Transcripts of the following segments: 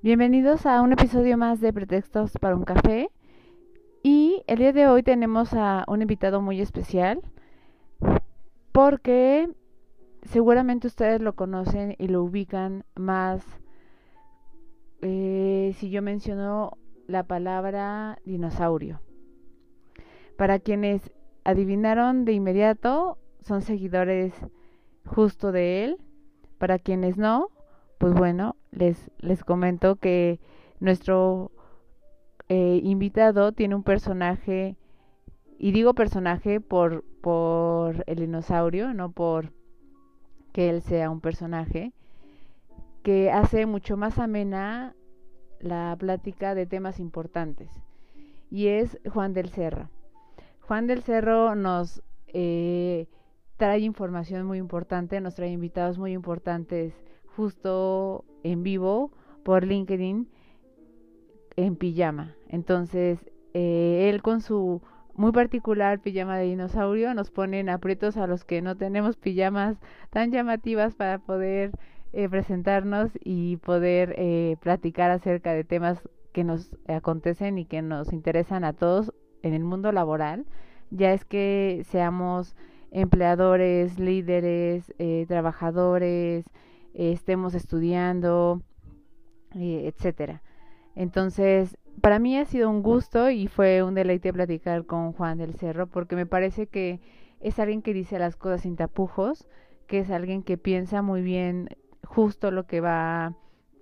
Bienvenidos a un episodio más de Pretextos para un café. Y el día de hoy tenemos a un invitado muy especial porque seguramente ustedes lo conocen y lo ubican más eh, si yo menciono la palabra dinosaurio. Para quienes adivinaron de inmediato, son seguidores justo de él. Para quienes no, pues bueno, les, les comento que nuestro eh, invitado tiene un personaje, y digo personaje por, por el dinosaurio, no por que él sea un personaje, que hace mucho más amena la plática de temas importantes, y es Juan del Cerro. Juan del Cerro nos eh, trae información muy importante, nos trae invitados muy importantes justo en vivo por LinkedIn en pijama. Entonces, eh, él con su muy particular pijama de dinosaurio nos pone en aprietos a los que no tenemos pijamas tan llamativas para poder eh, presentarnos y poder eh, platicar acerca de temas que nos acontecen y que nos interesan a todos en el mundo laboral. Ya es que seamos empleadores, líderes, trabajadores, estemos estudiando, eh, etcétera. Entonces, para mí ha sido un gusto y fue un deleite platicar con Juan del Cerro porque me parece que es alguien que dice las cosas sin tapujos, que es alguien que piensa muy bien justo lo que va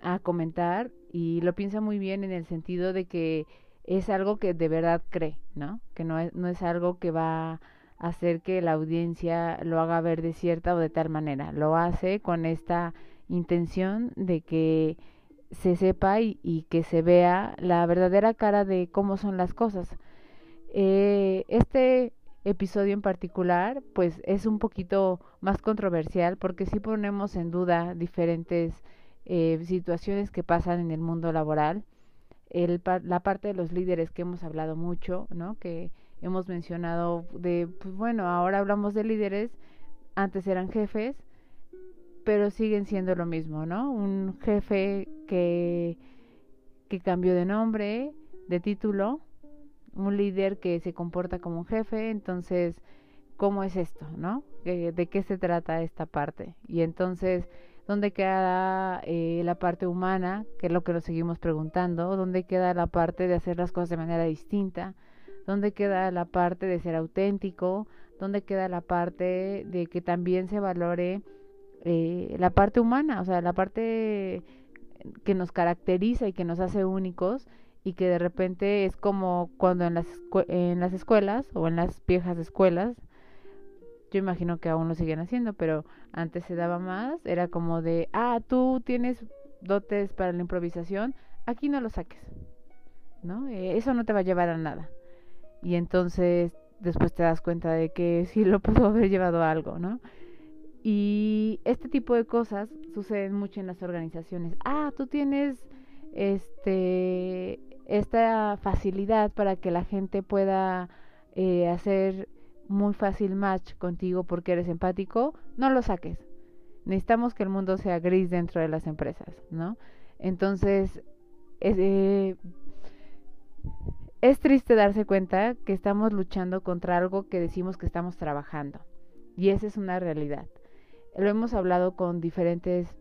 a comentar y lo piensa muy bien en el sentido de que es algo que de verdad cree, ¿no? Que no es, no es algo que va hacer que la audiencia lo haga ver de cierta o de tal manera. Lo hace con esta intención de que se sepa y, que se vea la verdadera cara de cómo son las cosas. Eh, este episodio en particular, pues es un poquito más controversial porque sí ponemos en duda diferentes eh, situaciones que pasan en el mundo laboral. El, la parte de los líderes que hemos hablado mucho, ¿no? Que hemos mencionado de, pues bueno, ahora hablamos de líderes, antes eran jefes, pero siguen siendo lo mismo, ¿no? Un jefe que, que cambió de nombre, de título, un líder que se comporta como un jefe, entonces, ¿cómo es esto, no? ¿De qué se trata esta parte? Y entonces, ¿dónde queda eh, la parte humana, que es lo que nos seguimos preguntando? ¿Dónde queda la parte de hacer las cosas de manera distinta? ¿Dónde queda la parte de ser auténtico? ¿Dónde queda la parte de que también se valore eh, la parte humana, o sea, la parte que nos caracteriza y que nos hace únicos y que de repente es como cuando en las, en las escuelas o en las viejas escuelas, yo imagino que aún lo siguen haciendo, pero antes se daba más, era como de, ah, tú tienes dotes para la improvisación, aquí no lo saques, ¿no? Eh, eso no te va a llevar a nada. Y entonces después te das cuenta de que sí lo pudo haber llevado a algo, ¿no? Y este tipo de cosas suceden mucho en las organizaciones. Ah, tú tienes este esta facilidad para que la gente pueda eh, hacer muy fácil match contigo porque eres empático, no lo saques. Necesitamos que el mundo sea gris dentro de las empresas, ¿no? Entonces, es, eh, es triste darse cuenta que estamos luchando contra algo que decimos que estamos trabajando. Y esa es una realidad lo hemos hablado con diferentes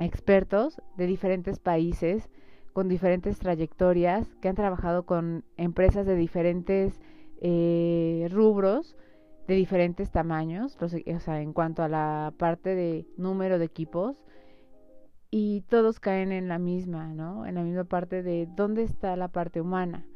expertos de diferentes países, con diferentes trayectorias, que han trabajado con empresas de diferentes eh, rubros, de diferentes tamaños, o sea, en cuanto a la parte de número de equipos, y todos caen en la misma, ¿no? En la misma parte de dónde está la parte humana.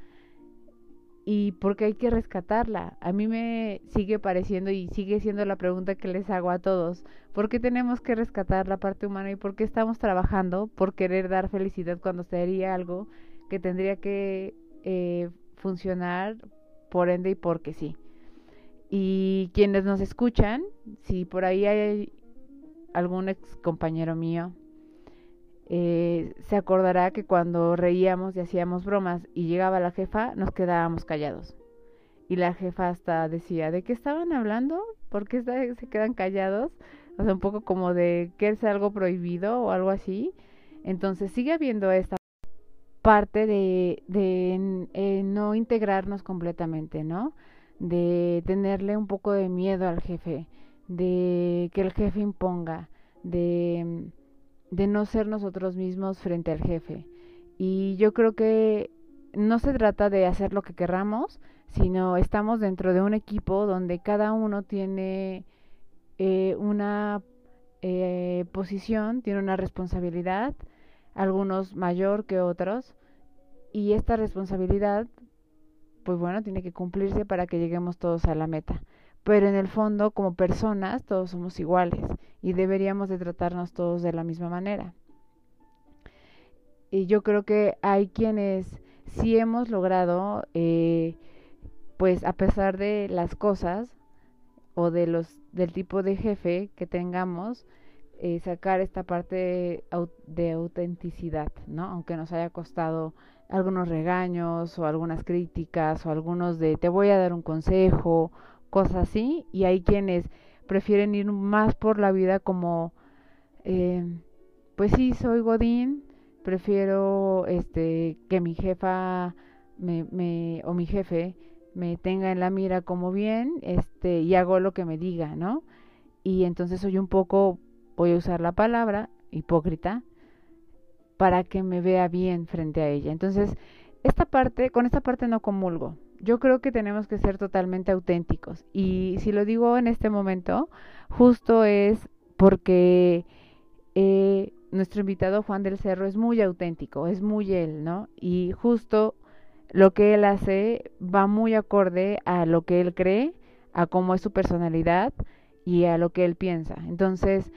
Y porque hay que rescatarla. A mí me sigue pareciendo y sigue siendo la pregunta que les hago a todos. ¿Por qué tenemos que rescatar la parte humana y por qué estamos trabajando por querer dar felicidad cuando sería algo que tendría que eh, funcionar por ende y porque sí? Y quienes nos escuchan, si por ahí hay algún ex compañero mío eh, se acordará que cuando reíamos y hacíamos bromas y llegaba la jefa, nos quedábamos callados. Y la jefa hasta decía, ¿de qué estaban hablando? ¿Por qué se quedan callados? O sea, un poco como de que es algo prohibido o algo así. Entonces sigue habiendo esta parte de, de eh, no integrarnos completamente, ¿no? De tenerle un poco de miedo al jefe, de que el jefe imponga, de de no ser nosotros mismos frente al jefe. Y yo creo que no se trata de hacer lo que querramos, sino estamos dentro de un equipo donde cada uno tiene eh, una eh, posición, tiene una responsabilidad, algunos mayor que otros, y esta responsabilidad, pues bueno, tiene que cumplirse para que lleguemos todos a la meta pero en el fondo como personas todos somos iguales y deberíamos de tratarnos todos de la misma manera. Y yo creo que hay quienes sí hemos logrado, eh, pues a pesar de las cosas o de los del tipo de jefe que tengamos, eh, sacar esta parte de autenticidad, ¿no? Aunque nos haya costado algunos regaños o algunas críticas o algunos de te voy a dar un consejo cosas así, y hay quienes prefieren ir más por la vida como, eh, pues sí, soy Godín, prefiero este que mi jefa me, me, o mi jefe me tenga en la mira como bien, este, y hago lo que me diga, ¿no? Y entonces soy un poco, voy a usar la palabra, hipócrita, para que me vea bien frente a ella. Entonces, esta parte, con esta parte no comulgo yo creo que tenemos que ser totalmente auténticos. Y si lo digo en este momento, justo es porque eh, nuestro invitado Juan del Cerro es muy auténtico, es muy él, ¿no? Y justo lo que él hace va muy acorde a lo que él cree, a cómo es su personalidad y a lo que él piensa. Entonces,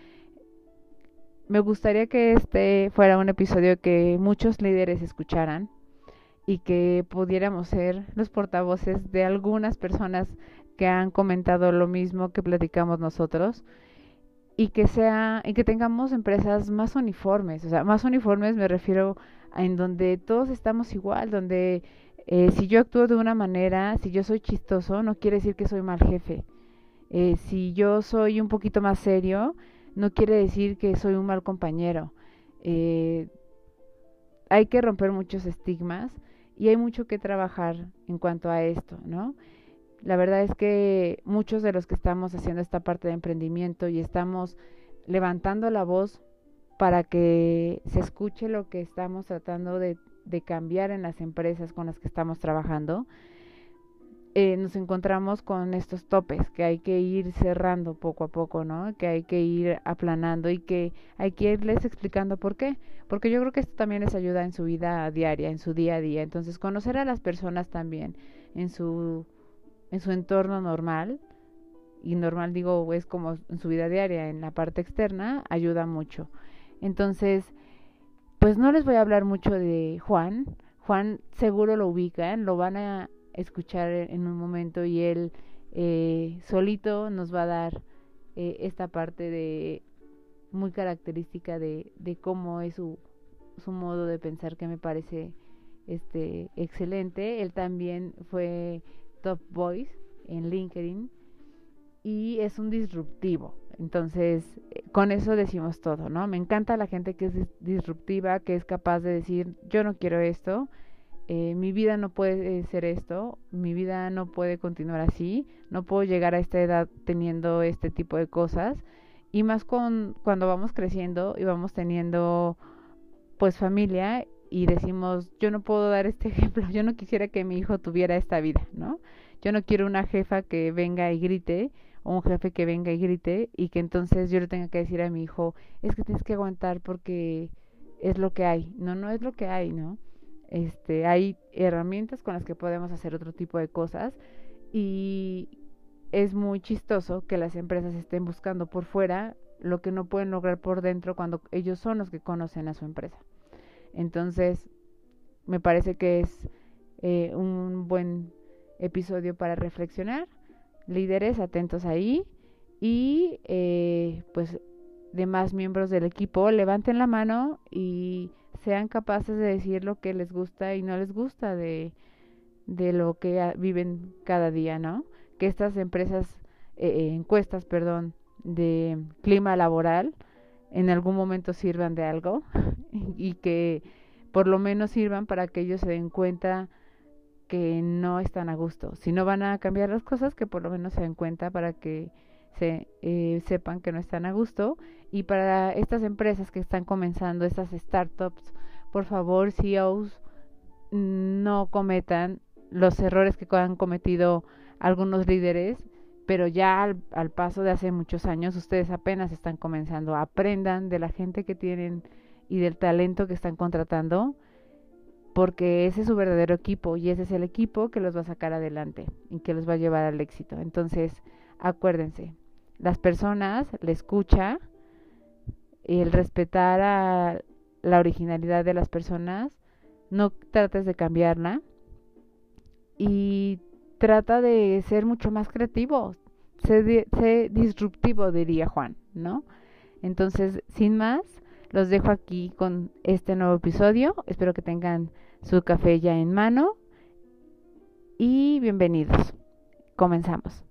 me gustaría que este fuera un episodio que muchos líderes escucharan y que pudiéramos ser los portavoces de algunas personas que han comentado lo mismo que platicamos nosotros y que sea y que tengamos empresas más uniformes, o sea, más uniformes me refiero a en donde todos estamos igual, donde eh, si yo actúo de una manera, si yo soy chistoso, no quiere decir que soy mal jefe. Eh, si yo soy un poquito más serio, no quiere decir que soy un mal compañero. Eh, hay que romper muchos estigmas y hay mucho que trabajar en cuanto a esto, ¿no? La verdad es que muchos de los que estamos haciendo esta parte de emprendimiento y estamos levantando la voz para que se escuche lo que estamos tratando de, de cambiar en las empresas con las que estamos trabajando, eh, nos encontramos con estos topes que hay que ir cerrando poco a poco, ¿no? Que hay que ir aplanando y que hay que irles explicando por qué. Porque yo creo que esto también les ayuda en su vida diaria, en su día a día. Entonces, conocer a las personas también en su, en su entorno normal, y normal digo, es como en su vida diaria, en la parte externa, ayuda mucho. Entonces, pues no les voy a hablar mucho de Juan. Juan seguro lo ubican, lo van a escuchar en un momento y él eh, solito nos va a dar eh, esta parte de muy característica de, de cómo es su, su modo de pensar que me parece este excelente. Él también fue top voice en LinkedIn y es un disruptivo. Entonces, con eso decimos todo, ¿no? Me encanta la gente que es disruptiva, que es capaz de decir, yo no quiero esto, eh, mi vida no puede ser esto, mi vida no puede continuar así, no puedo llegar a esta edad teniendo este tipo de cosas y más con cuando vamos creciendo y vamos teniendo pues familia y decimos yo no puedo dar este ejemplo, yo no quisiera que mi hijo tuviera esta vida, ¿no? Yo no quiero una jefa que venga y grite o un jefe que venga y grite y que entonces yo le tenga que decir a mi hijo es que tienes que aguantar porque es lo que hay, no, no es lo que hay, ¿no? Este, hay herramientas con las que podemos hacer otro tipo de cosas y es muy chistoso que las empresas estén buscando por fuera lo que no pueden lograr por dentro cuando ellos son los que conocen a su empresa. Entonces, me parece que es eh, un buen episodio para reflexionar. Líderes, atentos ahí. Y eh, pues demás miembros del equipo, levanten la mano y sean capaces de decir lo que les gusta y no les gusta de, de lo que viven cada día, ¿no? Que estas empresas, eh, encuestas, perdón, de clima laboral en algún momento sirvan de algo y que por lo menos sirvan para que ellos se den cuenta que no están a gusto. Si no van a cambiar las cosas, que por lo menos se den cuenta para que se eh, sepan que no están a gusto. Y para estas empresas que están comenzando, estas startups, por favor, CEOs, no cometan los errores que han cometido algunos líderes pero ya al, paso de hace muchos años ustedes apenas están comenzando, aprendan de la gente que tienen y del talento que están contratando, porque ese es su verdadero equipo y ese es el equipo que los va a sacar adelante y que los va a llevar al éxito. Entonces, acuérdense, las personas, la escucha, el respetar a la originalidad de las personas, no trates de cambiarla y trata de ser mucho más creativo, sé, disruptivo, diría Juan, ¿no? Entonces, sin más, los dejo aquí con este nuevo episodio. Espero que tengan su café ya en mano. Y bienvenidos. Comenzamos.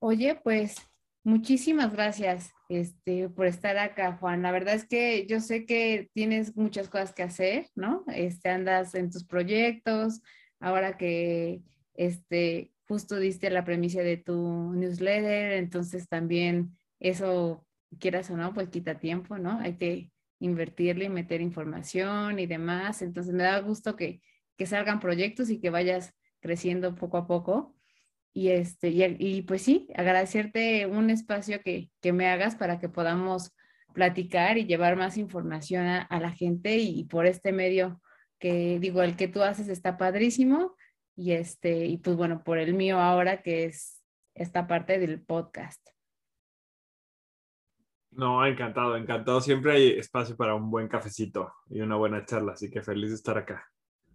Oye, pues muchísimas gracias este, por estar acá, Juan. La verdad es que yo sé que tienes muchas cosas que hacer, ¿no? Este, andas en tus proyectos, ahora que este, justo diste la premisa de tu newsletter, entonces también eso, quieras o no, pues quita tiempo, ¿no? Hay que invertirle y meter información y demás. Entonces me da gusto que, que salgan proyectos y que vayas creciendo poco a poco. Y, este, y, pues sí, agradecerte un espacio que, que, me hagas para que podamos platicar y llevar más información a, a la gente y, y por este medio que digo, el que tú haces está padrísimo y este, y pues bueno, por el mío ahora que es esta parte del podcast. No, encantado, encantado. Siempre hay espacio para un buen cafecito y una buena charla, así que feliz de estar acá.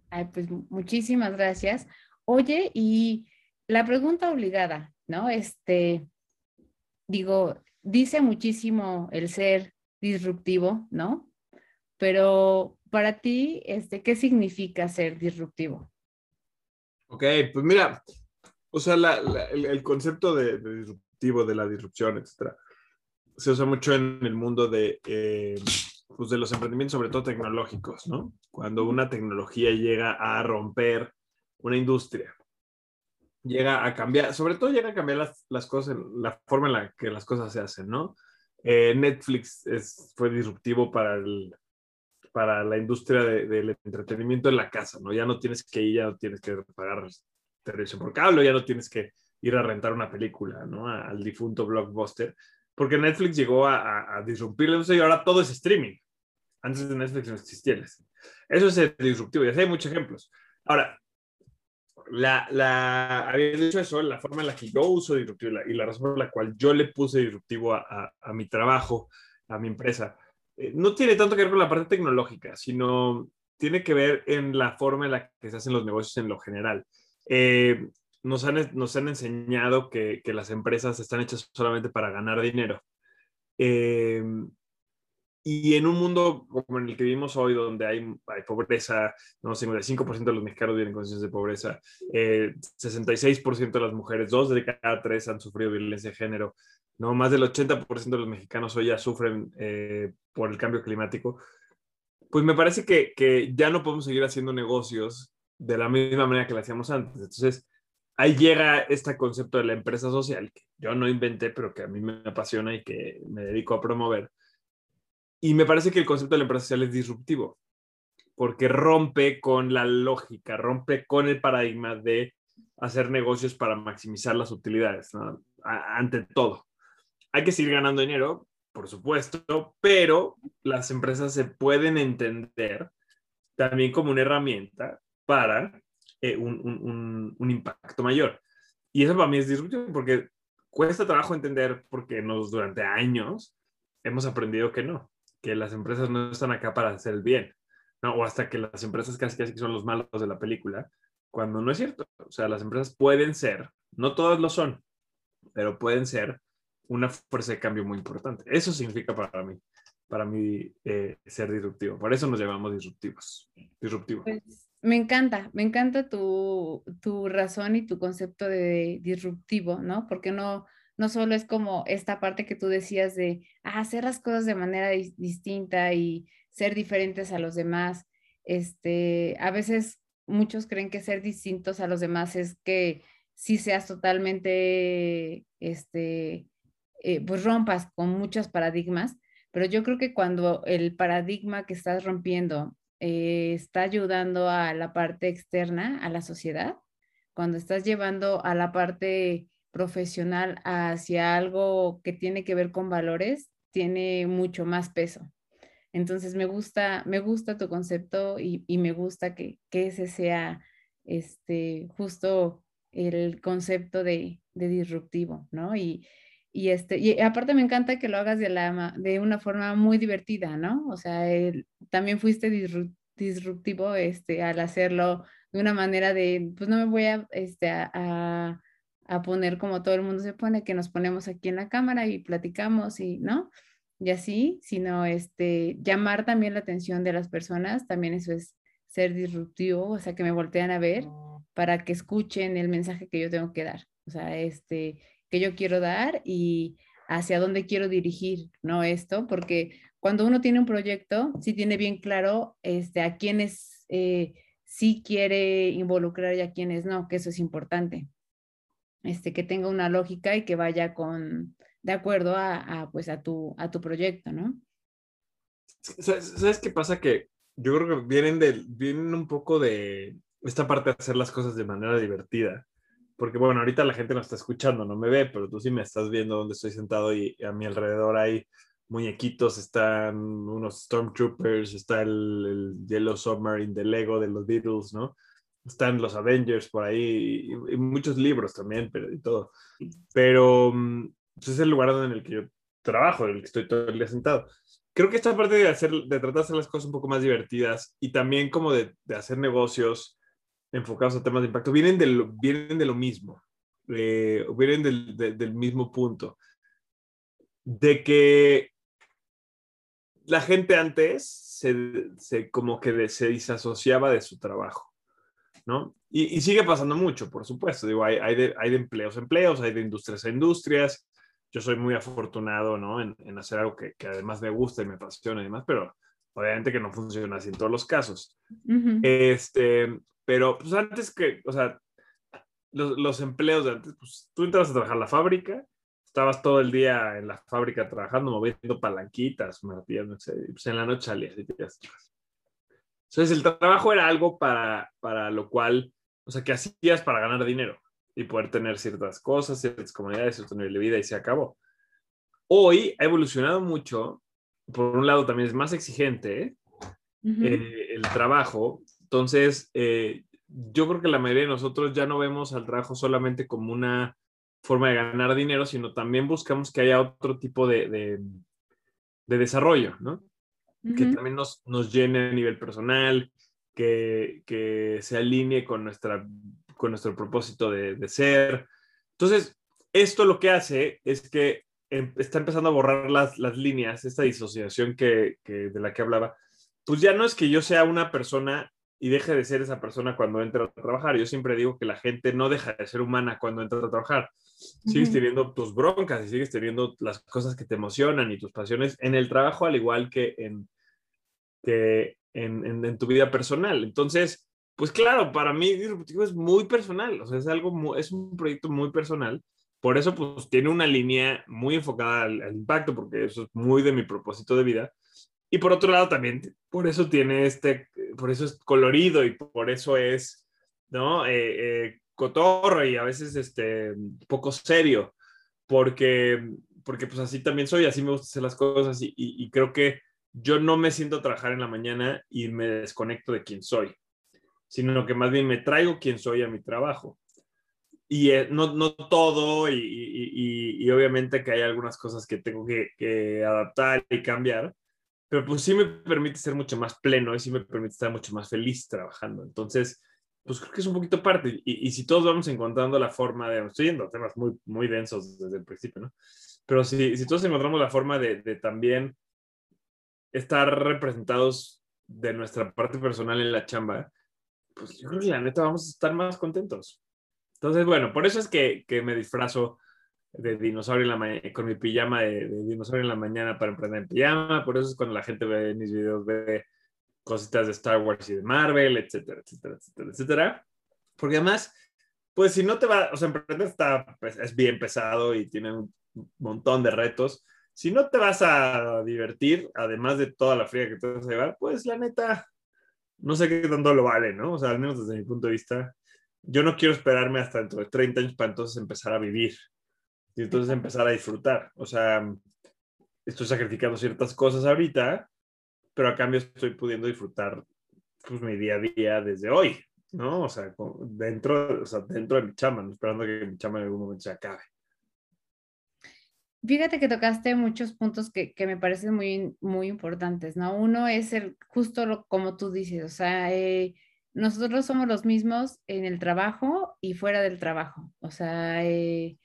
Ay, pues muchísimas gracias. Oye, y la pregunta obligada, ¿no? Este, digo, dice muchísimo el ser disruptivo, ¿no? Pero para ti, este, ¿qué significa ser disruptivo? Ok, pues mira, o sea, el, concepto de, disruptivo, de la disrupción, etcétera, se usa mucho en el mundo de, eh, pues de los emprendimientos, sobre todo tecnológicos, ¿no? Cuando una tecnología llega a romper una industria, llega a cambiar, sobre todo llega a cambiar las, las cosas, la forma en la que las cosas se hacen, ¿no? Eh, Netflix es, fue disruptivo para el, para la industria del entretenimiento en la casa, ¿no? Ya no tienes que ir, ya no tienes que pagar televisión por cable, ya no tienes que ir a rentar una película, ¿no? Al difunto blockbuster, porque Netflix llegó a, a, disrumpirlo y ahora todo es streaming. Antes de Netflix no existía Eso es disruptivo, y así hay muchos ejemplos. Ahora, la, la, dicho eso, la forma en la que yo uso disruptivo y la, razón por la cual yo le puse disruptivo a, a mi trabajo, a mi empresa, eh, no tiene tanto que ver con la parte tecnológica, sino tiene que ver en la forma en la que se hacen los negocios en lo general. Eh, nos, han, nos han enseñado que, que, las empresas están hechas solamente para ganar dinero. Eh, y en un mundo como en el que vivimos hoy, donde hay, hay pobreza, no, 55% de los mexicanos viven en condiciones de pobreza, 66% de las mujeres, dos de cada tres han sufrido violencia de género, ¿no? Más del 80% de los mexicanos hoy ya sufren eh, por el cambio climático. Pues me parece que, que, ya no podemos seguir haciendo negocios de la misma manera que lo hacíamos antes. Entonces, ahí llega este concepto de la empresa social, que yo no inventé, pero que a mí me apasiona y que me dedico a promover. Y me parece que el concepto de la empresa social es disruptivo, porque rompe con la lógica, rompe con el paradigma de hacer negocios para maximizar las utilidades, ante todo. Hay que seguir ganando dinero, por supuesto, pero las empresas se pueden entender también como una herramienta para eh, un, un, un, impacto mayor. Y eso para mí es disruptivo porque cuesta trabajo entender porque nos durante años hemos aprendido que no, que las empresas no están acá para hacer el bien, ¿no? O hasta que las empresas casi casi son los malos de la película, cuando no es cierto. O sea, las empresas pueden ser, no todas lo son, pero pueden ser una fuerza de cambio muy importante. Eso significa para mí, para mí eh, ser disruptivo. Por eso nos llamamos disruptivos. Disruptivo. Pues, me encanta, me encanta tu, tu, razón y tu concepto de disruptivo, ¿no? Porque no, no solo es como esta parte que tú decías de ah, hacer las cosas de manera distinta y ser diferentes a los demás. Este, a veces muchos creen que ser distintos a los demás es que si seas totalmente, este, eh, pues rompas con muchos paradigmas, pero yo creo que cuando el paradigma que estás rompiendo eh, está ayudando a la parte externa, a la sociedad, cuando estás llevando a la parte profesional hacia algo que tiene que ver con valores, tiene mucho más peso. Entonces me gusta, me gusta tu concepto y, me gusta que, ese sea este, justo el concepto de, disruptivo, ¿no? Y, este, y aparte me encanta que lo hagas de, la, de una forma muy divertida, ¿no? O sea, también fuiste disruptivo este, al hacerlo de una manera de, pues no me voy a, este, a, a poner como todo el mundo se pone, que nos ponemos aquí en la cámara y platicamos y, ¿no? y así, sino este, llamar también la atención de las personas, también eso es ser disruptivo, o sea, que me voltean a ver para que escuchen el mensaje que yo tengo que dar, o sea, este, que yo quiero dar y hacia dónde quiero dirigir, ¿no? Esto, porque cuando uno tiene un proyecto, sí tiene bien claro este, a quiénes eh, sí quiere involucrar y a quiénes no, que eso es importante. Este, que tenga una lógica y que vaya con, de acuerdo a, pues a tu, a tu proyecto, ¿no? ¿Sabes, qué pasa? Que yo creo que vienen, de, vienen un poco de esta parte de hacer las cosas de manera divertida. Porque bueno, ahorita la gente no está escuchando, no me ve, pero tú sí me estás viendo donde estoy sentado y a mi alrededor hay muñequitos, están unos Stormtroopers, está el, el Yellow Submarine de Lego de los Beatles, ¿no? Están los Avengers por ahí y, muchos libros también, pero y todo. Pero mm, pues, es el lugar en el que yo trabajo, en el que estoy todo el día sentado. Creo que esta parte de, hacer, de tratar de hacer las cosas un poco más divertidas y también como de, de hacer negocios enfocados a temas de impacto, vienen de lo, vienen de lo mismo, eh, vienen del, del mismo punto, de que la gente antes se, se, como que se disasociaba de su trabajo, ¿no? Y, y, sigue pasando mucho, por supuesto. Digo, hay, hay, de, hay de empleos a empleos, hay de industrias a industrias, yo soy muy afortunado, ¿no? En, en hacer algo que, que, además me gusta y me apasiona y demás, pero obviamente que no funciona así en todos los casos. Este, pero pues antes que, o sea, los, los, empleos de antes, pues tú entras a trabajar en la fábrica, estabas todo el día en la fábrica trabajando, moviendo palanquitas, martillando, pues en la noche salías y te Entonces el trabajo era algo para, para lo cual, o sea, que hacías para ganar dinero y poder tener ciertas cosas, ciertas comunidades, cierto nivel de vida y se acabó. Hoy ha evolucionado mucho, por un lado también es más exigente eh, el trabajo, entonces eh, yo creo que la mayoría de nosotros ya no vemos al trabajo solamente como una forma de ganar dinero, sino también buscamos que haya otro tipo de, de, desarrollo, ¿no? Que también nos, nos llene a nivel personal, que, que se alinee con nuestra con nuestro propósito de, ser. Entonces, esto lo que hace es que em, está empezando a borrar las, las líneas, esta disociación que, que, de la que hablaba. Pues ya no es que yo sea una persona y deje de ser esa persona cuando entra a trabajar. Yo siempre digo que la gente no deja de ser humana cuando entra a trabajar. Sigues teniendo tus broncas y sigues teniendo las cosas que te emocionan y tus pasiones en el trabajo, al igual que en, que en, en, en tu vida personal. Entonces, pues claro, para mí Disruptivo es muy personal, o sea, es algo, es un proyecto muy personal. Por eso, pues tiene una línea muy enfocada al, impacto, porque eso es muy de mi propósito de vida. Y por otro lado, también, por eso tiene este, por eso es colorido y por eso es, ¿no? Eh, eh, cotorro y a veces, este, poco serio, porque, porque pues así también soy, así me gusta hacer las cosas y, y creo que yo no me siento a trabajar en la mañana y me desconecto de quién soy, sino que más bien me traigo quién soy a mi trabajo. Y eh, no, no, todo, y, y, y, obviamente que hay algunas cosas que tengo que, que, adaptar y cambiar, pero pues sí me permite ser mucho más pleno y sí me permite estar mucho más feliz trabajando. Entonces, pues creo que es un poquito parte. Y, si todos vamos encontrando la forma de, estoy yendo temas muy, muy densos desde el principio, ¿no? Pero si, si todos encontramos la forma de, de también estar representados de nuestra parte personal en la chamba, pues yo creo que la neta vamos a estar más contentos. Entonces, bueno, por eso es que, que me disfrazo de dinosaurio en la con mi pijama de, dinosaurio en la mañana para emprender en pijama. Por eso es cuando la gente ve mis videos, ve cositas de Star Wars y de Marvel, etcétera, etcétera, etcétera, etcétera. Porque además, pues si no te va, o sea, emprender está, pues, es bien pesado y tiene un montón de retos si no te vas a divertir, además de toda la fría que te vas a llevar, pues la neta, no sé qué tanto lo vale, ¿no? O sea, al menos desde mi punto de vista, yo no quiero esperarme hasta dentro de 30 años para entonces empezar a vivir y entonces empezar a disfrutar. O sea, estoy sacrificando ciertas cosas ahorita, pero a cambio estoy pudiendo disfrutar pues, mi día a día desde hoy, ¿no? O sea, dentro, o sea, dentro de mi chama, esperando que mi chama en algún momento se acabe. Fíjate que tocaste muchos puntos que, me parecen muy, muy importantes, ¿no? Uno es el justo lo, como tú dices, o sea, eh, nosotros somos los mismos en el trabajo y fuera del trabajo, o sea, eh,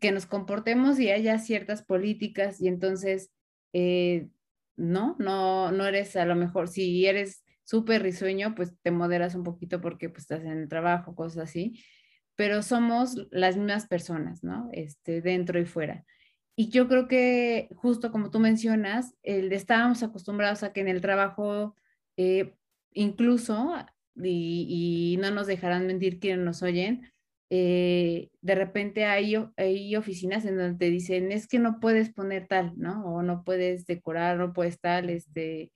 que nos comportemos y haya ciertas políticas y entonces, eh, no, no, no eres a lo mejor, si eres súper risueño, pues te moderas un poquito porque pues estás en el trabajo, cosas así, pero somos las mismas personas, ¿no? Este, dentro y fuera. Y yo creo que justo como tú mencionas, el, estábamos acostumbrados a que en el trabajo, eh, incluso, y, no nos dejarán mentir quienes nos oyen, eh, de repente hay, hay oficinas en donde te dicen, es que no puedes poner tal, ¿no? O no puedes decorar, no puedes tal, este,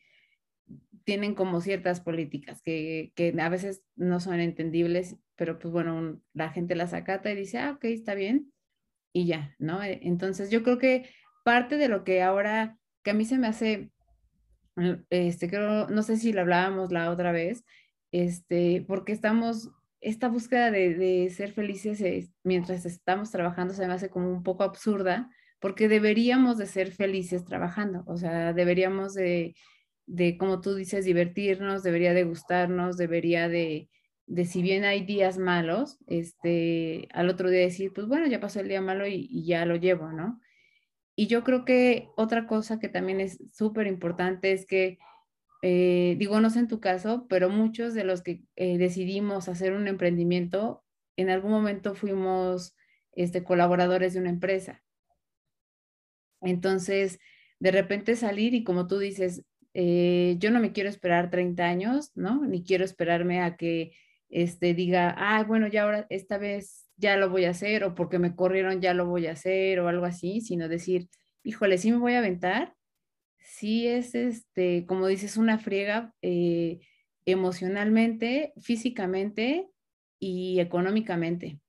tienen como ciertas políticas que, que a veces no son entendibles, pero pues bueno, la gente las acata y dice, ah, ok, está bien y ya, ¿no? E, entonces yo creo que parte de lo que ahora, que a mí se me hace, mm, este, creo, no sé si lo hablábamos la otra vez, este, porque estamos, esta búsqueda de, ser felices mientras estamos trabajando se me hace como un poco absurda, porque deberíamos de ser felices trabajando, o sea, deberíamos de, de como tú dices, divertirnos, debería de gustarnos, debería de, de si bien hay días malos, este, al otro día decir, pues bueno, ya pasó el día malo y, ya lo llevo, ¿no? Y yo creo que otra cosa que también es súper importante es que, eh, digo, no sé en tu caso, pero muchos de los que eh, decidimos hacer un emprendimiento, en algún momento fuimos este, colaboradores de una empresa. Entonces, de repente salir y como tú dices, eh, yo no me quiero esperar 30 años, ¿no? Ni quiero esperarme a que este, diga, ah, bueno, ya ahora esta vez ya lo voy a hacer o porque me corrieron ya lo voy a hacer o algo así, sino decir, híjole, sí me voy a aventar, sí es, este, como dices, una friega eh, emocionalmente, físicamente y económicamente,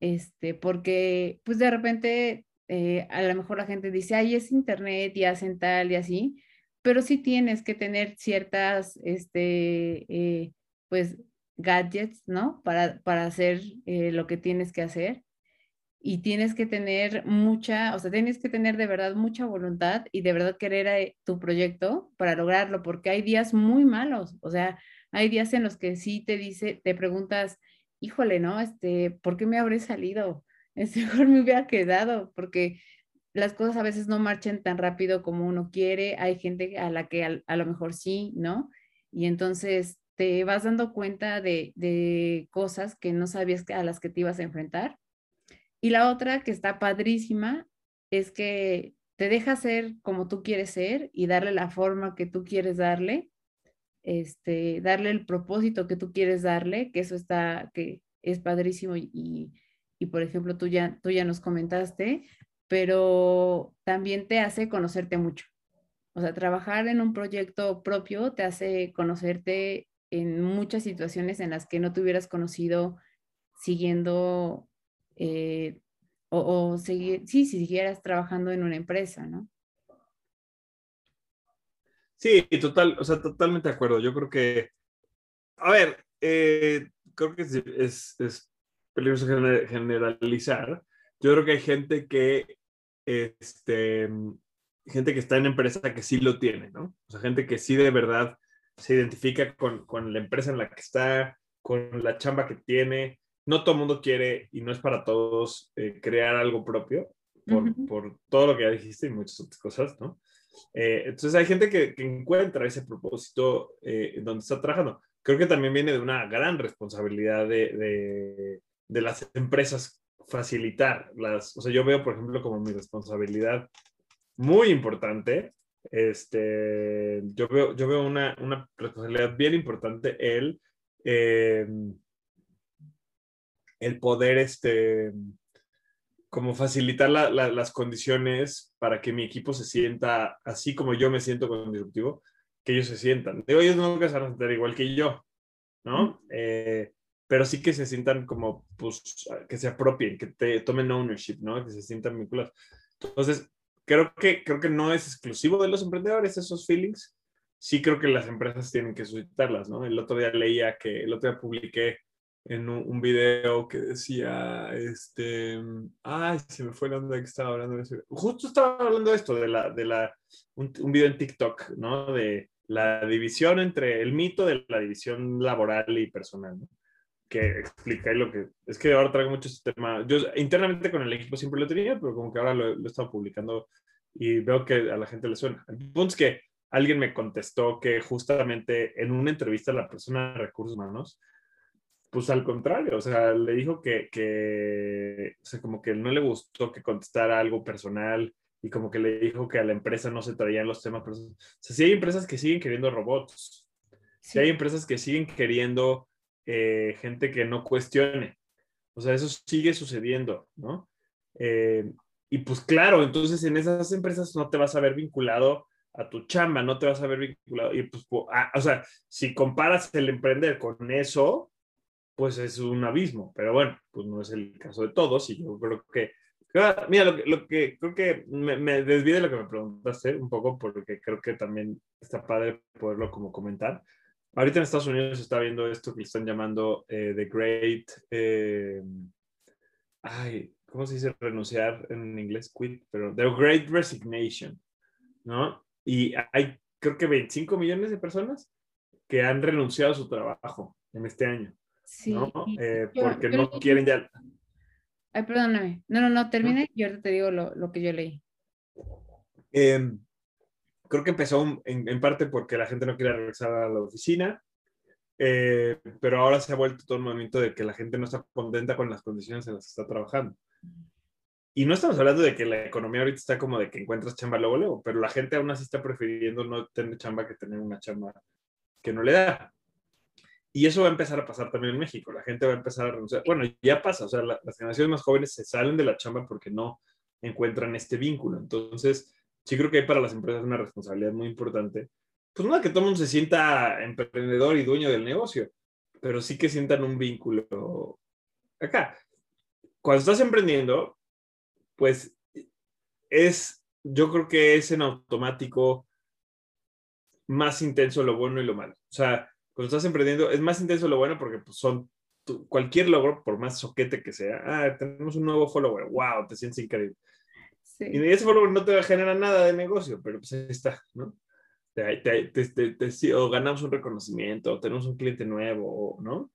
este, porque pues de repente eh, a lo mejor la gente dice, ay, es internet y hacen tal y así, pero sí tienes que tener ciertas, este, eh, pues gadgets, ¿no? Para, para hacer lo que tienes que hacer. Y tienes que tener mucha, o sea, tienes que tener de verdad mucha voluntad y de verdad querer eh, tu proyecto para lograrlo, porque hay días muy malos, o sea, hay días en los que sí te dice, te preguntas, híjole, ¿no? Este, ¿por qué me habré salido? Es mejor me hubiera quedado, porque las cosas a veces no marchan tan rápido como uno quiere, hay gente a la que a, lo mejor sí, ¿no? Y entonces te vas dando cuenta de, cosas que no sabías a las que te ibas a enfrentar. Y la otra que está padrísima es que te deja ser como tú quieres ser y darle la forma que tú quieres darle, este, darle el propósito que tú quieres darle, que eso está, que es padrísimo y, y por ejemplo tú ya, tú ya nos comentaste, pero también te hace conocerte mucho. O sea, trabajar en un proyecto propio te hace conocerte en muchas situaciones en las que no te hubieras conocido siguiendo eh, o, seguir, sí, si siguieras trabajando en una empresa, ¿no? Sí, total, o sea, totalmente de acuerdo. Yo creo que, a ver, eh, creo que es, es, peligroso generalizar. Yo creo que hay gente que, este, gente que está en empresa que sí lo tiene, ¿no? O sea, gente que sí de verdad se identifica con, con la empresa en la que está, con la chamba que tiene. No todo el mundo quiere, y no es para todos, eh, crear algo propio, por, por, todo lo que ya dijiste y muchas otras cosas, ¿no? Eh, entonces hay gente que, que, encuentra ese propósito eh, donde está trabajando. Creo que también viene de una gran responsabilidad de, de, de, las empresas facilitar las, o sea, yo veo, por ejemplo, como mi responsabilidad muy importante, este, yo veo, yo veo una, una responsabilidad bien importante el, eh, el poder, este, como facilitar las condiciones para que mi equipo se sienta así como yo me siento con Disruptivo, que ellos se sientan. Digo, ellos no se van a sentir igual que yo, ¿no? Eh, pero sí que se sientan como, pues, que se apropien, que te tomen ownership, ¿no? Que se sientan vinculados. Entonces, creo que, creo que no es exclusivo de los emprendedores esos feelings. Sí creo que las empresas tienen que suscitarlas, ¿no? El otro día leía que, el otro día publiqué en un, video que decía, este, ay, se me fue la onda que estaba hablando de eso. Justo estaba hablando de esto, de la, de la, un, video en TikTok, ¿no? De la división entre, el mito de la división laboral y personal, ¿no? Que explica lo que, es que ahora traigo mucho este tema, yo internamente con el equipo siempre lo tenía, pero como que ahora lo, lo he estado publicando y veo que a la gente le suena. El punto es que alguien me contestó que justamente en una entrevista a la persona de recursos humanos, pues al contrario, o sea, le dijo que, que, o sea, como que no le gustó que contestara algo personal y como que le dijo que a la empresa no se traían los temas personales. O sea, sí hay empresas que siguen queriendo robots, sí, hay empresas que siguen queriendo eh, gente que no cuestione. O sea, eso sigue sucediendo, ¿no? Eh, y pues claro, entonces en esas empresas no te vas a ver vinculado a tu chamba, no te vas a ver vinculado. Y pues, ah, o sea, si comparas el emprender con eso, pues es un abismo. Pero bueno, pues no es el caso de todos y yo creo que, mira, lo, que creo que me, me de lo que me preguntaste un poco porque creo que también está padre poderlo como comentar. Ahorita en Estados Unidos se está viendo esto que están llamando eh, The Great, eh, ay, ¿cómo se dice renunciar en inglés? Quit, pero The Great Resignation, ¿no? Y hay creo que 25 millones de personas que han renunciado a su trabajo en este año. Sí. ¿no? Eh, porque no quieren ya. Ay, perdóname. No, no, no, termine y ahorita te digo lo, lo que yo leí. Em, creo que empezó en, en, parte porque la gente no quiere regresar a la oficina, eh, pero ahora se ha vuelto todo el movimiento de que la gente no está contenta con las condiciones en las que está trabajando. Y no estamos hablando de que la economía ahorita está como de que encuentras chamba luego, luego, pero la gente aún así está prefiriendo no tener chamba que tener una chamba que no le da. Y eso va a empezar a pasar también en México. La gente va a empezar a renunciar. Bueno, ya pasa. O sea, las generaciones más jóvenes se salen de la chamba porque no encuentran este vínculo. Entonces, sí creo que hay para las empresas una responsabilidad muy importante. Pues no que todo mundo se sienta emprendedor y dueño del negocio, pero sí que sientan un vínculo acá. Cuando estás emprendiendo, pues es, yo creo que es en automático más intenso lo bueno y lo malo. O sea, cuando estás emprendiendo, es más intenso lo bueno porque pues, son cualquier logro, por más soquete que sea, ah, tenemos un nuevo follower, wow, te sientes increíble. Y ese follower no te genera nada de negocio, pero pues ahí está, ¿no? Te, te, o ganamos un reconocimiento, o tenemos un cliente nuevo, ¿no?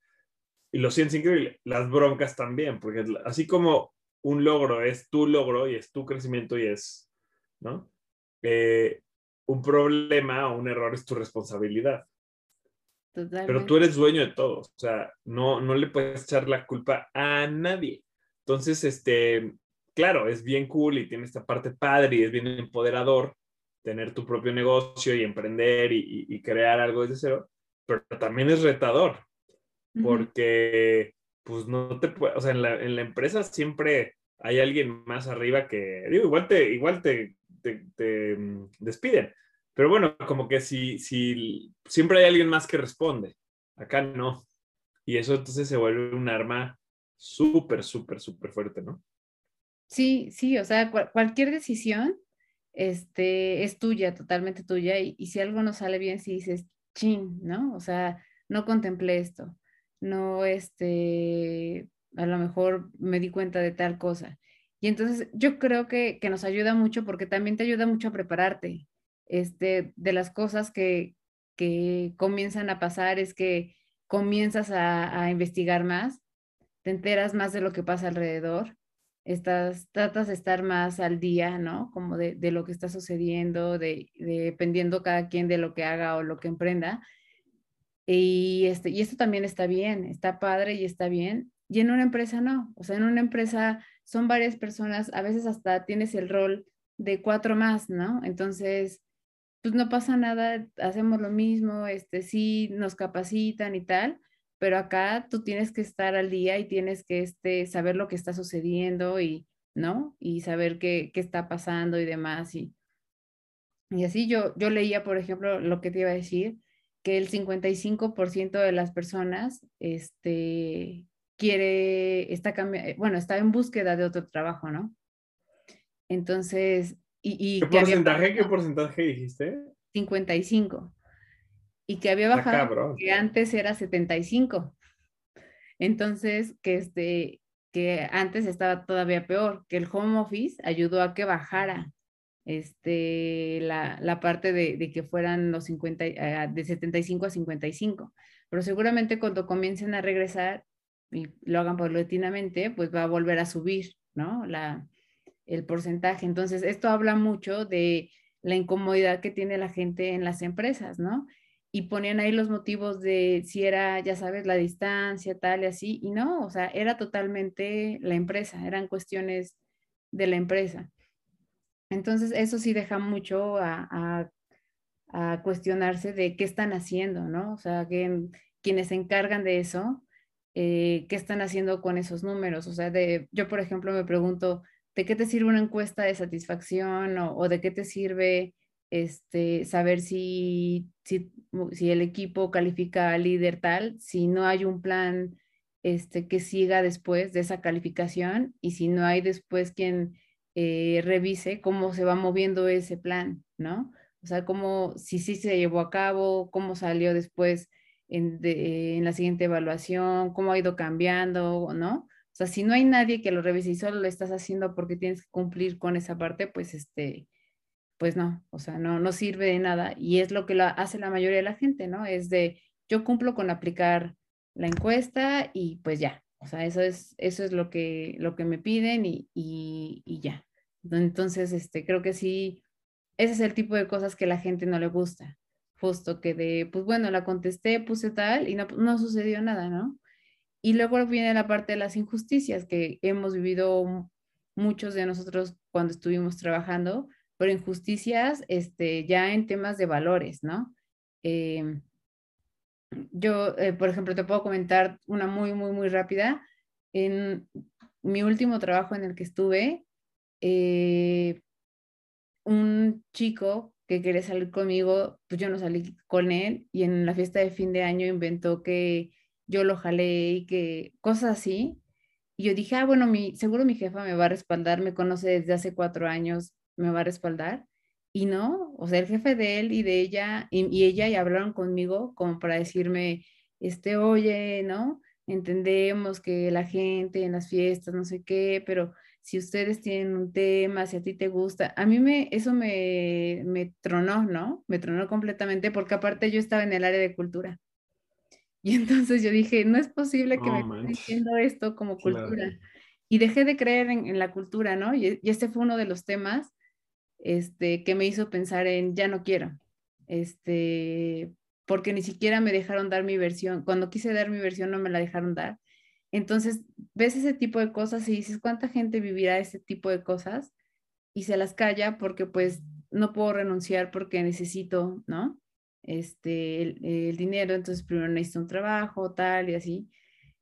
Y lo sientes increíble. Las broncas también, porque así como un logro es tu logro y es tu crecimiento y es, ¿no? Eh, un problema o un error es tu responsabilidad. Pero tú eres dueño de todo, o sea, no, no le puedes echar la culpa a nadie. Entonces, este, claro, es bien cool y tiene esta parte padre y es bien empoderador tener tu propio negocio y emprender y, crear algo desde cero, pero también es retador, porque pues no te puede, o sea, en la, en la, empresa siempre hay alguien más arriba que, digo, igual te, igual te, te mm, despiden, pero bueno, como que si, si siempre hay alguien más que responde, acá no. Y eso entonces se vuelve un arma súper, súper, súper fuerte, ¿no? Sí, sí, o sea, cualquier decisión este, es tuya, totalmente tuya, y, si algo no sale bien, si dices, chin, ¿no? O sea, no contemplé esto, no, este, a lo mejor me di cuenta de tal cosa. Y entonces yo creo que, que nos ayuda mucho porque también te ayuda mucho a prepararte, este, de las cosas que, que comienzan a pasar, es que comienzas a, a investigar más, te enteras más de lo que pasa alrededor estás, tratas de estar más al día, ¿no? Como de, de lo que está sucediendo, de, dependiendo cada quien de lo que haga o lo que emprenda. Y, este, y esto también está bien, está padre y está bien. Y en una empresa no, o sea, en una empresa son varias personas, a veces hasta tienes el rol de cuatro más, ¿no? Entonces, pues no pasa nada, hacemos lo mismo, este, sí, nos capacitan y tal, pero acá tú tienes que estar al día y tienes que este, saber lo que está sucediendo y, ¿no? Y saber qué, qué está pasando y demás. Y, y así yo, yo leía, por ejemplo, lo que te iba a decir, que el 55% de las personas este, quiere, está eh, bueno, está en búsqueda de otro trabajo, ¿no? Entonces, y, ¿Qué porcentaje, ¿qué porcentaje dijiste? 55 y que había bajado que antes era 75. Entonces, que este que antes estaba todavía peor, que el home office ayudó a que bajara este, la, la parte de, de, que fueran los 50, eh, de 75 a 55. Pero seguramente cuando comiencen a regresar y lo hagan paulatinamente, pues va a volver a subir, ¿no? La, el porcentaje. Entonces, esto habla mucho de la incomodidad que tiene la gente en las empresas, ¿no? y ponían ahí los motivos de si era, ya sabes, la distancia, tal y así, y no, o sea, era totalmente la empresa, eran cuestiones de la empresa. Entonces, eso sí deja mucho a, a, cuestionarse de qué están haciendo, ¿no? O sea, que, quienes se encargan de eso, eh, qué están haciendo con esos números. O sea, de, yo, por ejemplo, me pregunto, ¿de qué te sirve una encuesta de satisfacción o, de qué te sirve este, saber si, si, si, el equipo califica al líder tal, si no hay un plan este, que siga después de esa calificación y si no hay después quien eh, revise cómo se va moviendo ese plan, ¿no? O sea, cómo, si sí se llevó a cabo, cómo salió después en, en la siguiente evaluación, cómo ha ido cambiando, ¿no? Sea, si no hay nadie que lo revise y solo lo estás haciendo porque tienes que cumplir con esa parte, pues este, pues no, o sea, no, no sirve de nada y es lo que hace la mayoría de la gente, ¿no? Es de, yo cumplo con aplicar la encuesta y pues ya, o sea, eso es, eso es lo que, lo que me piden y, y, ya. Entonces, este, creo que sí, ese es el tipo de cosas que la gente no le gusta, justo que de, pues bueno, la contesté, puse tal y no, no sucedió nada, ¿no? Y luego viene la parte de las injusticias que hemos vivido muchos de nosotros cuando estuvimos trabajando, pero injusticias este, ya en temas de valores, ¿no? Eh, yo, eh, por ejemplo, te puedo comentar una muy, muy, muy rápida. En mi último trabajo en el que estuve, eh, un chico que quería salir conmigo, pues yo no salí con él y en la fiesta de fin de año inventó que yo lo jalé y que cosas así. Y yo dije, ah, bueno, mi, seguro mi jefa me va a respaldar, me conoce desde hace cuatro años, me va a respaldar. Y no, o sea, el jefe de él y de ella, y, ella ya hablaron conmigo como para decirme, este, oye, ¿no? Entendemos que la gente en las fiestas, no sé qué, pero si ustedes tienen un tema, si a ti te gusta, a mí me, eso me, me tronó, ¿no? Me tronó completamente porque aparte yo estaba en el área de cultura. Y entonces yo dije, no es posible que me estén diciendo esto como cultura. Y dejé de creer en, la cultura, ¿no? Y, y, este fue uno de los temas este, que me hizo pensar en ya no quiero, este, porque ni siquiera me dejaron dar mi versión. Cuando quise dar mi versión no me la dejaron dar. Entonces, ves ese tipo de cosas y dices, ¿cuánta gente vivirá ese tipo de cosas? Y se las calla porque pues no puedo renunciar porque necesito, ¿no? Este, el, dinero, entonces primero necesito un trabajo, tal y así.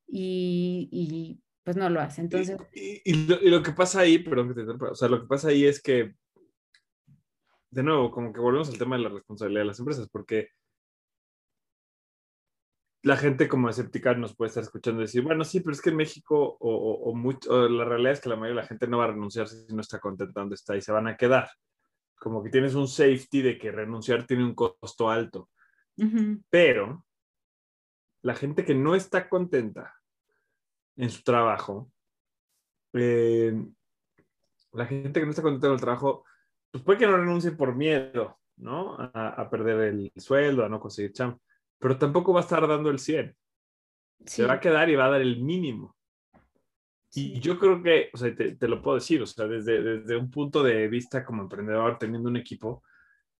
Y, y pues no lo hace. Entonces... Y, lo, y, lo, que pasa ahí, perdón que te o sea, lo que pasa ahí es que de nuevo, como que volvemos al tema de la responsabilidad de las empresas, porque la gente como escéptica nos puede estar escuchando decir, bueno, sí, pero es que en México o, mucho, la realidad es que la mayoría de la gente no va a renunciar si no está contenta donde está y se van a quedar. Como que tienes un safety de que renunciar tiene un costo alto. Pero la gente que no está contenta en su trabajo, eh, la gente que no está contenta en el trabajo, pues puede que no renuncie por miedo, ¿no? A, perder el sueldo, a no conseguir chamba, pero tampoco va a estar dando el 100. Se va a quedar y va a dar el mínimo. Y yo creo que, o sea, te, lo puedo decir, o sea, desde, desde un punto de vista como emprendedor, teniendo un equipo,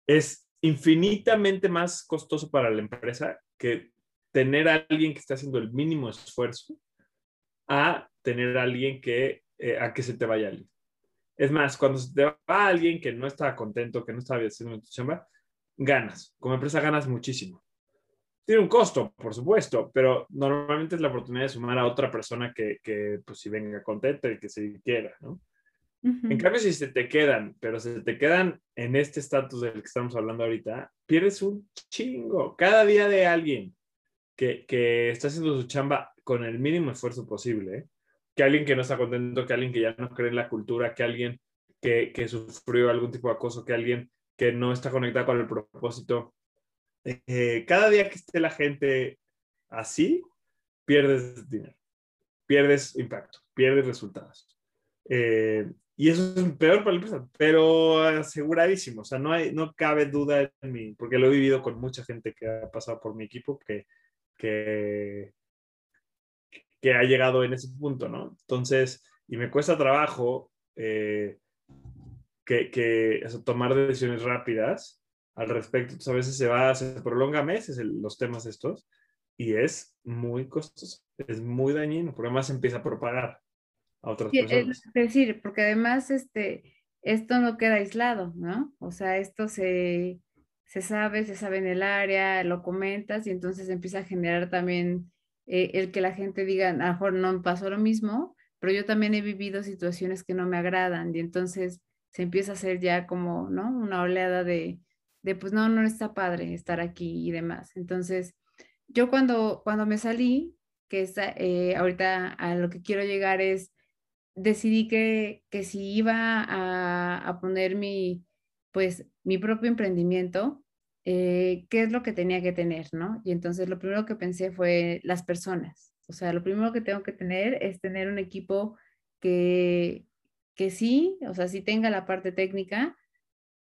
es infinitamente más costoso para la empresa que tener a alguien que esté haciendo el mínimo esfuerzo a tener a alguien que, eh, a que se te vaya alguien. Es más, cuando se te va alguien que no está contento, que no está haciendo tu chamba, ganas. Como empresa ganas muchísimo tiene un costo, por supuesto, pero normalmente es la oportunidad de sumar a otra persona que, que pues, si venga contenta y que se quiera, ¿no? En cambio, si se te quedan, pero se te quedan en este estatus del que estamos hablando ahorita, pierdes un chingo. Cada día de alguien que, que está haciendo su chamba con el mínimo esfuerzo posible, ¿eh? que alguien que no está contento, que alguien que ya no cree en la cultura, que alguien que, que sufrió algún tipo de acoso, que alguien que no está conectado con el propósito, eh, cada día que esté la gente así, pierdes dinero, pierdes impacto, pierdes resultados. Eh, y eso es peor para la empresa, pero aseguradísimo. O sea, no, hay, no cabe duda en mí, porque lo he vivido con mucha gente que ha pasado por mi equipo que, que, que ha llegado en ese punto, ¿no? Entonces, y me cuesta trabajo eh, que, que tomar decisiones rápidas al respecto. Entonces, a veces se va, se prolonga meses los temas estos y es muy costoso, es muy dañino, porque además empieza a propagar a otras personas. Es decir, porque además este, esto no queda aislado, ¿no? O sea, esto se, se sabe, se sabe en el área, lo comentas y entonces empieza a generar también eh, el que la gente diga, a lo mejor no me pasó lo mismo, pero yo también he vivido situaciones que no me agradan y entonces se empieza a hacer ya como, ¿no? Una oleada de, de pues no, no está padre estar aquí y demás. Entonces, yo cuando, cuando me salí, que está, eh, ahorita a lo que quiero llegar es, decidí que, que si iba a, a, poner mi, pues, mi propio emprendimiento, eh, qué es lo que tenía que tener, ¿no? Y entonces lo primero que pensé fue las personas. O sea, lo primero que tengo que tener es tener un equipo que, que sí, o sea, sí tenga la parte técnica,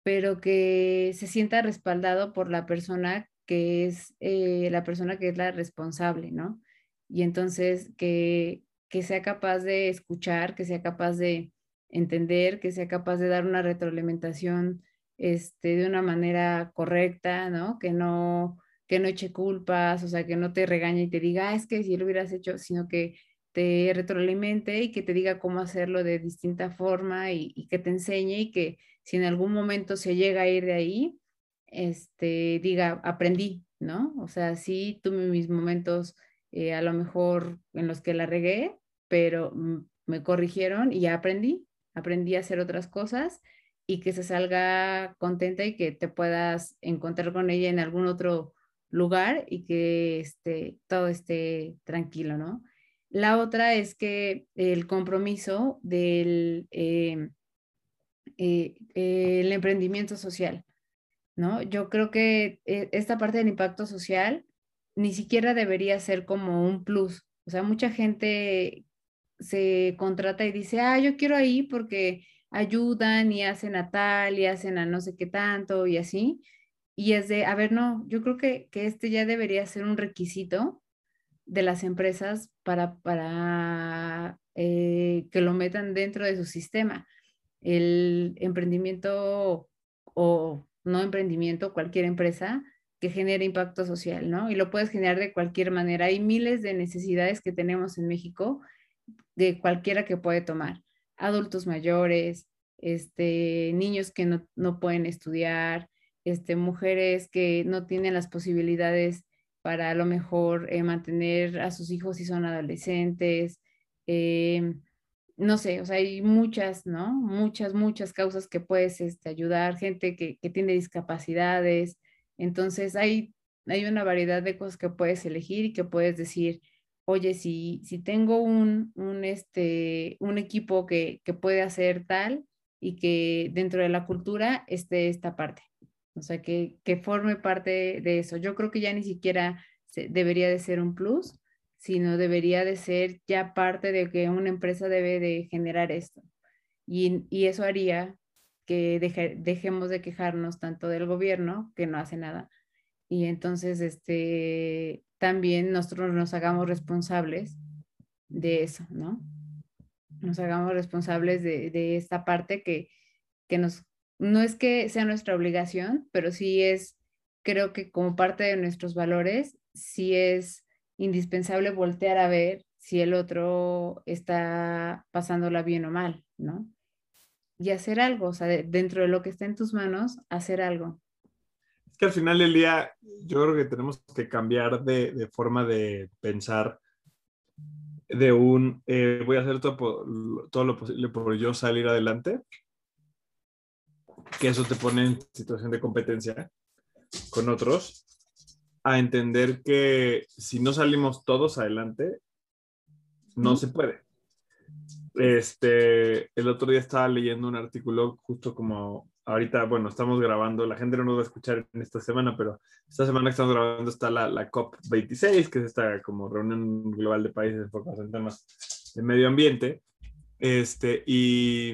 pero que se sienta respaldado por la persona que es eh, la persona que es la responsable, ¿no? Y entonces que, que sea capaz de escuchar, que sea capaz de entender, que sea capaz de dar una retroalimentación este, de una manera correcta, ¿no? Que no que no eche culpas, o sea, que no te regañe y te diga, ah, es que si lo hubieras hecho, sino que te retroalimente y que te diga cómo hacerlo de distinta forma y, y que te enseñe y que si en algún momento se llega a ir de ahí, este, diga, aprendí, ¿no? O sea, sí tuve mis momentos eh, a lo mejor en los que la regué, pero me corrigieron y ya aprendí, aprendí a hacer otras cosas y que se salga contenta y que te puedas encontrar con ella en algún otro lugar y que este, todo esté tranquilo, ¿no? La otra es que el compromiso del, eh, eh, el emprendimiento social, ¿no? Yo creo que eh, esta parte del impacto social ni siquiera debería ser como un plus. O sea, mucha gente se contrata y dice, ah, yo quiero ahí porque ayudan y hacen a tal y hacen a no sé qué tanto y así. Y es de, a ver, no, yo creo que, que este ya debería ser un requisito de las empresas para, para eh, que lo metan dentro de su sistema el emprendimiento o no emprendimiento, cualquier empresa que genere impacto social, ¿no? Y lo puedes generar de cualquier manera. Hay miles de necesidades que tenemos en México de cualquiera que puede tomar. Adultos mayores, este, niños que no, pueden estudiar, este, mujeres que no tienen las posibilidades para a lo mejor eh, mantener a sus hijos si son adolescentes, eh, no sé, o sea, hay muchas, ¿no? Muchas, muchas causas que puedes este, ayudar, gente que, tiene discapacidades. Entonces, hay, hay una variedad de cosas que puedes elegir y que puedes decir, oye, si, si tengo un, un, este, un equipo que, que puede hacer tal, y que dentro de la cultura esté esta parte. O sea, que, que forme parte de eso. Yo creo que ya ni siquiera debería de ser un plus, sino debería de ser ya parte de que una empresa debe de generar esto. Y, y eso haría que dejemos de quejarnos tanto del gobierno, que no hace nada, y entonces este, también nosotros nos hagamos responsables de eso, ¿no? Nos hagamos responsables de, de esta parte que, que nos, no es que sea nuestra obligación, pero sí es, creo que como parte de nuestros valores, sí es indispensable voltear a ver si el otro está pasándola bien o mal, ¿no? Y hacer algo, o sea, dentro de lo que está en tus manos, hacer algo. Es que al final del día, yo creo que tenemos que cambiar de, de forma de pensar de un eh, voy a hacer todo, todo lo posible por yo salir adelante, que eso te pone en situación de competencia con otros, a entender que si no salimos todos adelante, no se puede. Este, el otro día estaba leyendo un artículo justo como ahorita, bueno, estamos grabando, la gente no nos va a escuchar en esta semana, pero esta semana que estamos grabando está la, la COP26, que es esta como reunión global de países enfocados en temas de medio ambiente. Este, y...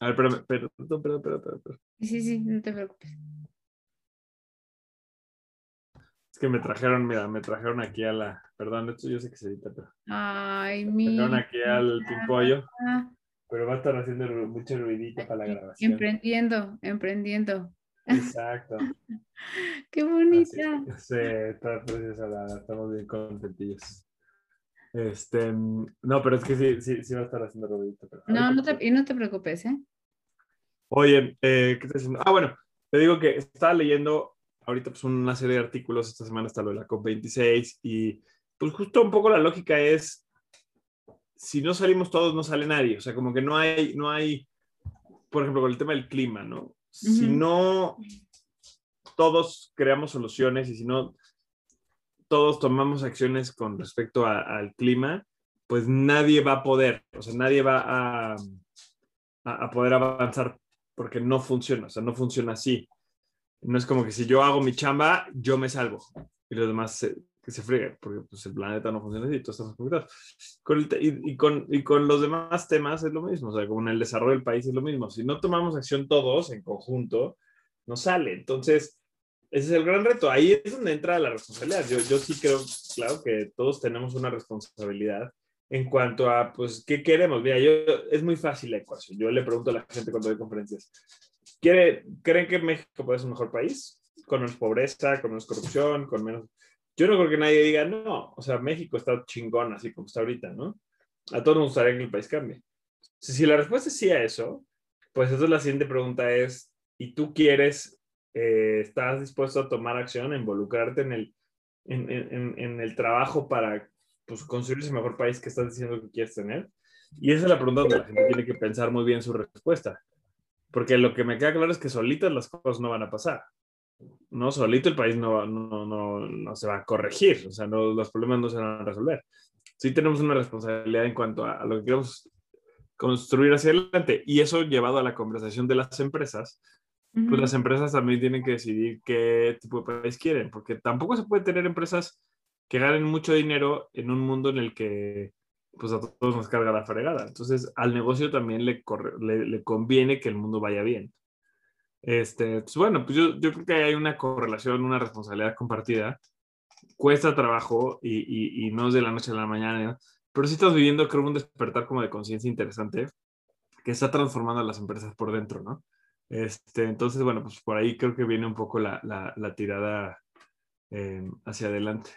A ver, perdón, perdón, perdón, perdón, perdón. Sí, sí, no te preocupes que me trajeron, mira, me trajeron aquí a la. Perdón, esto yo sé que se edita, pero. Ay, mi. Me trajeron aquí al pimpollo. Pero va a estar haciendo mucho ruidito para la grabación. Emprendiendo, emprendiendo. Exacto. Qué bonita. sí, está preciosa, la, estamos bien contentillos. Este, no, pero es que sí, sí, sí va a estar haciendo ruidito. no, no te, y no te preocupes, ¿eh? Oye, eh, ¿qué estás haciendo? Ah, bueno, te digo que estaba leyendo ahorita pues una serie de artículos, esta semana está lo de la COP26 y pues justo un poco la lógica es, si no salimos todos, no sale nadie, o sea, como que no hay, no hay, por ejemplo, con el tema del clima, ¿no? Si no todos creamos soluciones y si no todos tomamos acciones con respecto al clima, pues nadie va a poder, o sea, nadie va a, a, a poder avanzar porque no funciona, o sea, no funciona así. No es como que si yo hago mi chamba, yo me salvo y los demás que se freguen, porque pues, el planeta no funciona así, todos estamos conectados. Con y, con, y con los demás temas es lo mismo, o sea, con el desarrollo del país es lo mismo. Si no tomamos acción todos en conjunto, no sale. Entonces, ese es el gran reto. Ahí es donde entra la responsabilidad. Yo, yo sí creo, claro, que todos tenemos una responsabilidad en cuanto a, pues, ¿qué queremos? Mira, yo, es muy fácil la ecuación. Yo le pregunto a la gente cuando doy conferencias, ¿Quiere, ¿Creen que México puede ser un mejor país? Con menos pobreza, con menos corrupción, con menos... Yo no creo que nadie diga, no, o sea, México está chingón así como está ahorita, ¿no? A todos nos gustaría que el país cambie. Si, la respuesta es sí a eso, pues entonces la siguiente pregunta es, ¿y tú quieres, eh, estás dispuesto a tomar acción, a involucrarte en el, en, en, en el trabajo para pues, construir ese mejor país que estás diciendo que quieres tener? Y esa es la pregunta donde la gente tiene que pensar muy bien su respuesta. Porque lo que me queda claro es que solitas las cosas no van a pasar. No, solito el país no, no, no, no se va a corregir, o sea, no, los problemas no se van a resolver. Sí tenemos una responsabilidad en cuanto a, lo que queremos construir hacia adelante. Y eso llevado a la conversación de las empresas, pues las empresas también tienen que decidir qué tipo de país quieren, porque tampoco se puede tener empresas que ganen mucho dinero en un mundo en el que pues a todos nos carga la fregada. Entonces, al negocio también le, le, conviene que el mundo vaya bien. Este, pues bueno, pues yo, yo, creo que hay una correlación, una responsabilidad compartida. Cuesta trabajo y, y, no es de la noche a la mañana, pero sí estás viviendo, creo, un despertar como de conciencia interesante que está transformando a las empresas por dentro, ¿no? Este, entonces, bueno, pues por ahí creo que viene un poco la, la, la tirada eh, hacia adelante.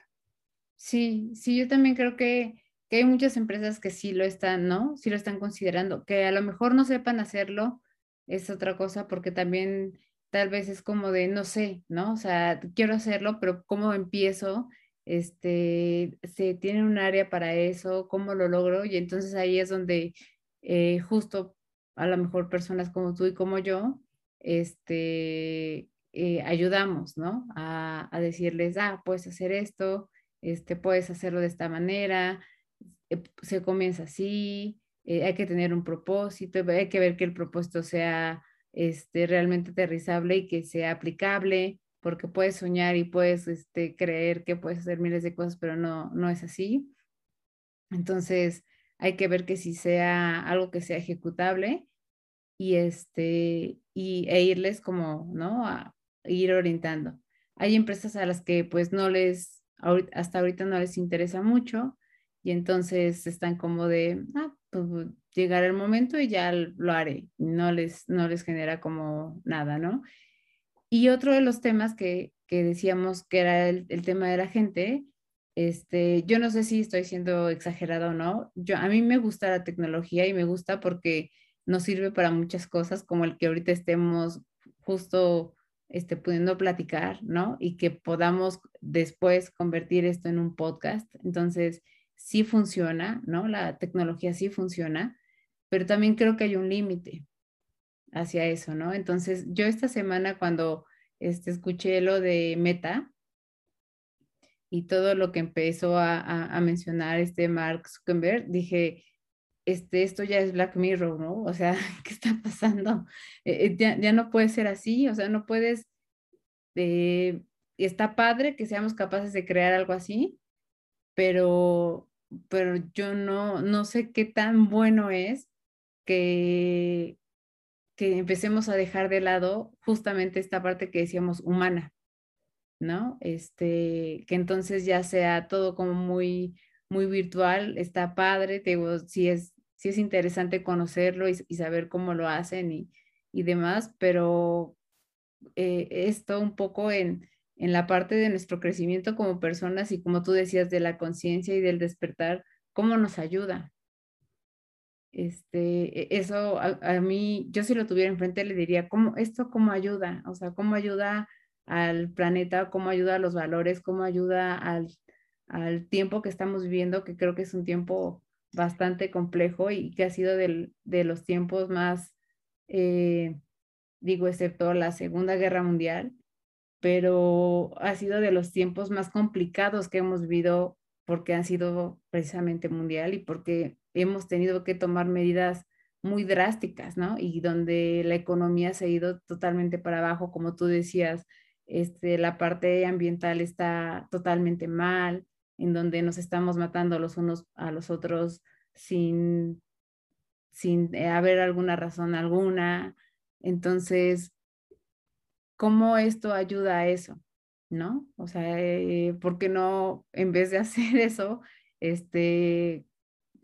Sí, sí, yo también creo que que hay muchas empresas que sí lo están, ¿no? Sí lo están considerando, que a lo mejor no sepan hacerlo, es otra cosa, porque también tal vez es como de, no sé, ¿no? O sea, quiero hacerlo, pero ¿cómo empiezo? Este, se tiene un área para eso, ¿cómo lo logro? Y entonces ahí es donde eh, justo a lo mejor personas como tú y como yo, este, eh, ayudamos, ¿no? A, a, decirles, ah, puedes hacer esto, este, puedes hacerlo de esta manera, eh, se comienza así, eh, hay que tener un propósito, hay que ver que el propósito sea este, realmente aterrizable y que sea aplicable, porque puedes soñar y puedes este, creer que puedes hacer miles de cosas, pero no, no es así. Entonces, hay que ver que si sea algo que sea ejecutable y este y e irles como, ¿no? A ir orientando. Hay empresas a las que pues no les hasta ahorita no les interesa mucho y entonces están como de, ah, pues llegar el momento y ya lo haré. No les no les genera como nada, ¿no? Y otro de los temas que, que decíamos que era el, el tema de la gente, este, yo no sé si estoy siendo exagerada o no. Yo, a mí me gusta la tecnología y me gusta porque nos sirve para muchas cosas, como el que ahorita estemos justo este, pudiendo platicar, ¿no? Y que podamos después convertir esto en un podcast. Entonces, sí funciona, ¿no? La tecnología sí funciona, pero también creo que hay un límite hacia eso, ¿no? Entonces, yo esta semana cuando este, escuché lo de Meta, y todo lo que empezó a, mencionar este Mark Zuckerberg, dije, este, esto ya es Black Mirror, ¿no? O sea, ¿qué está pasando? Eh, eh, ya, no puede ser así, o sea, no puedes, eh, está padre que seamos capaces de crear algo así, pero, pero yo no, no sé qué tan bueno es que, que empecemos a dejar de lado justamente esta parte que decíamos humana. ¿no? Este, que entonces ya sea todo como muy, muy virtual, está padre, te digo, sí es, sí es interesante conocerlo y, saber cómo lo hacen y, y demás, pero eh, esto un poco en, en la parte de nuestro crecimiento como personas y como tú decías, de la conciencia y del despertar, ¿cómo nos ayuda? Este, e, eso a, mí, yo si lo tuviera enfrente le diría, ¿cómo, esto cómo ayuda? O sea, ¿cómo ayuda al planeta, cómo ayuda a los valores, cómo ayuda al, al tiempo que estamos viviendo, que creo que es un tiempo bastante complejo y que ha sido del, de los tiempos más, eh, digo, excepto la Segunda Guerra Mundial, pero ha sido de los tiempos más complicados que hemos vivido porque han sido precisamente mundial y porque hemos tenido que tomar medidas muy drásticas, ¿no? Y donde la economía se ha ido totalmente para abajo, como tú decías, este, la parte ambiental está totalmente mal, en donde nos estamos matando los unos a los otros sin, sin eh, haber alguna razón alguna. Entonces, ¿cómo esto ayuda a eso? ¿No? O sea, eh, ¿por qué no, en vez de hacer eso, este,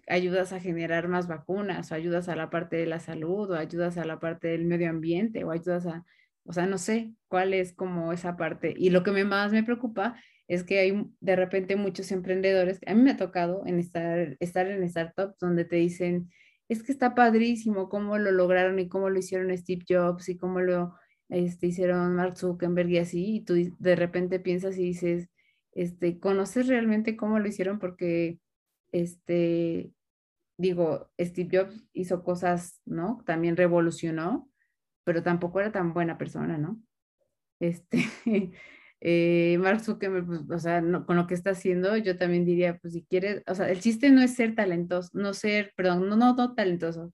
ayudas a generar más vacunas, o ayudas a la parte de la salud, o ayudas a la parte del medio ambiente, o ayudas a o sea, no sé cuál es como esa parte. Y lo que más me preocupa es que hay de repente muchos emprendedores, a mí me ha tocado en estar, estar en startups donde te dicen, es que está padrísimo cómo lo lograron y cómo lo hicieron Steve Jobs y cómo lo este, hicieron Mark Zuckerberg y así, y tú de repente piensas y dices, este, ¿conoces realmente cómo lo hicieron? Porque, este, digo, Steve Jobs hizo cosas, ¿no? También revolucionó, pero tampoco era tan buena persona, ¿no? Este, eh, Mark Zuckerberg, pues, o sea, con lo que está haciendo, yo también diría, pues si quieres, o sea, el chiste no es ser talentoso, no ser, perdón, no, no, no talentoso,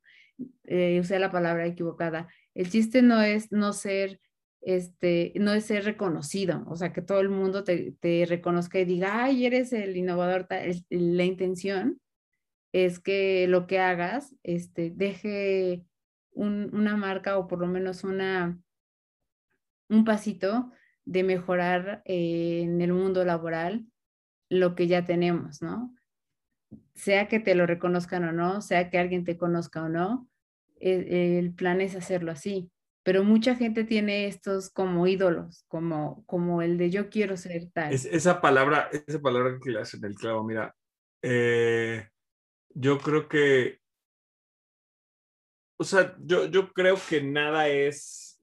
eh, usé la palabra equivocada. El chiste no es no ser, este, no es ser reconocido, o sea, que todo el mundo te, reconozca y diga, ay, eres el innovador, la intención es que lo que hagas, este, deje una marca o por lo menos una, un pasito de mejorar eh, en el mundo laboral lo que ya tenemos, ¿no? Sea que te lo reconozcan o no, sea que alguien te conozca o no, el, plan es hacerlo así. Pero mucha gente tiene estos como ídolos, como, como el de yo quiero ser tal. esa palabra, esa palabra que le hacen el clavo, mira, eh, yo creo que o sea, yo, yo creo que nada es,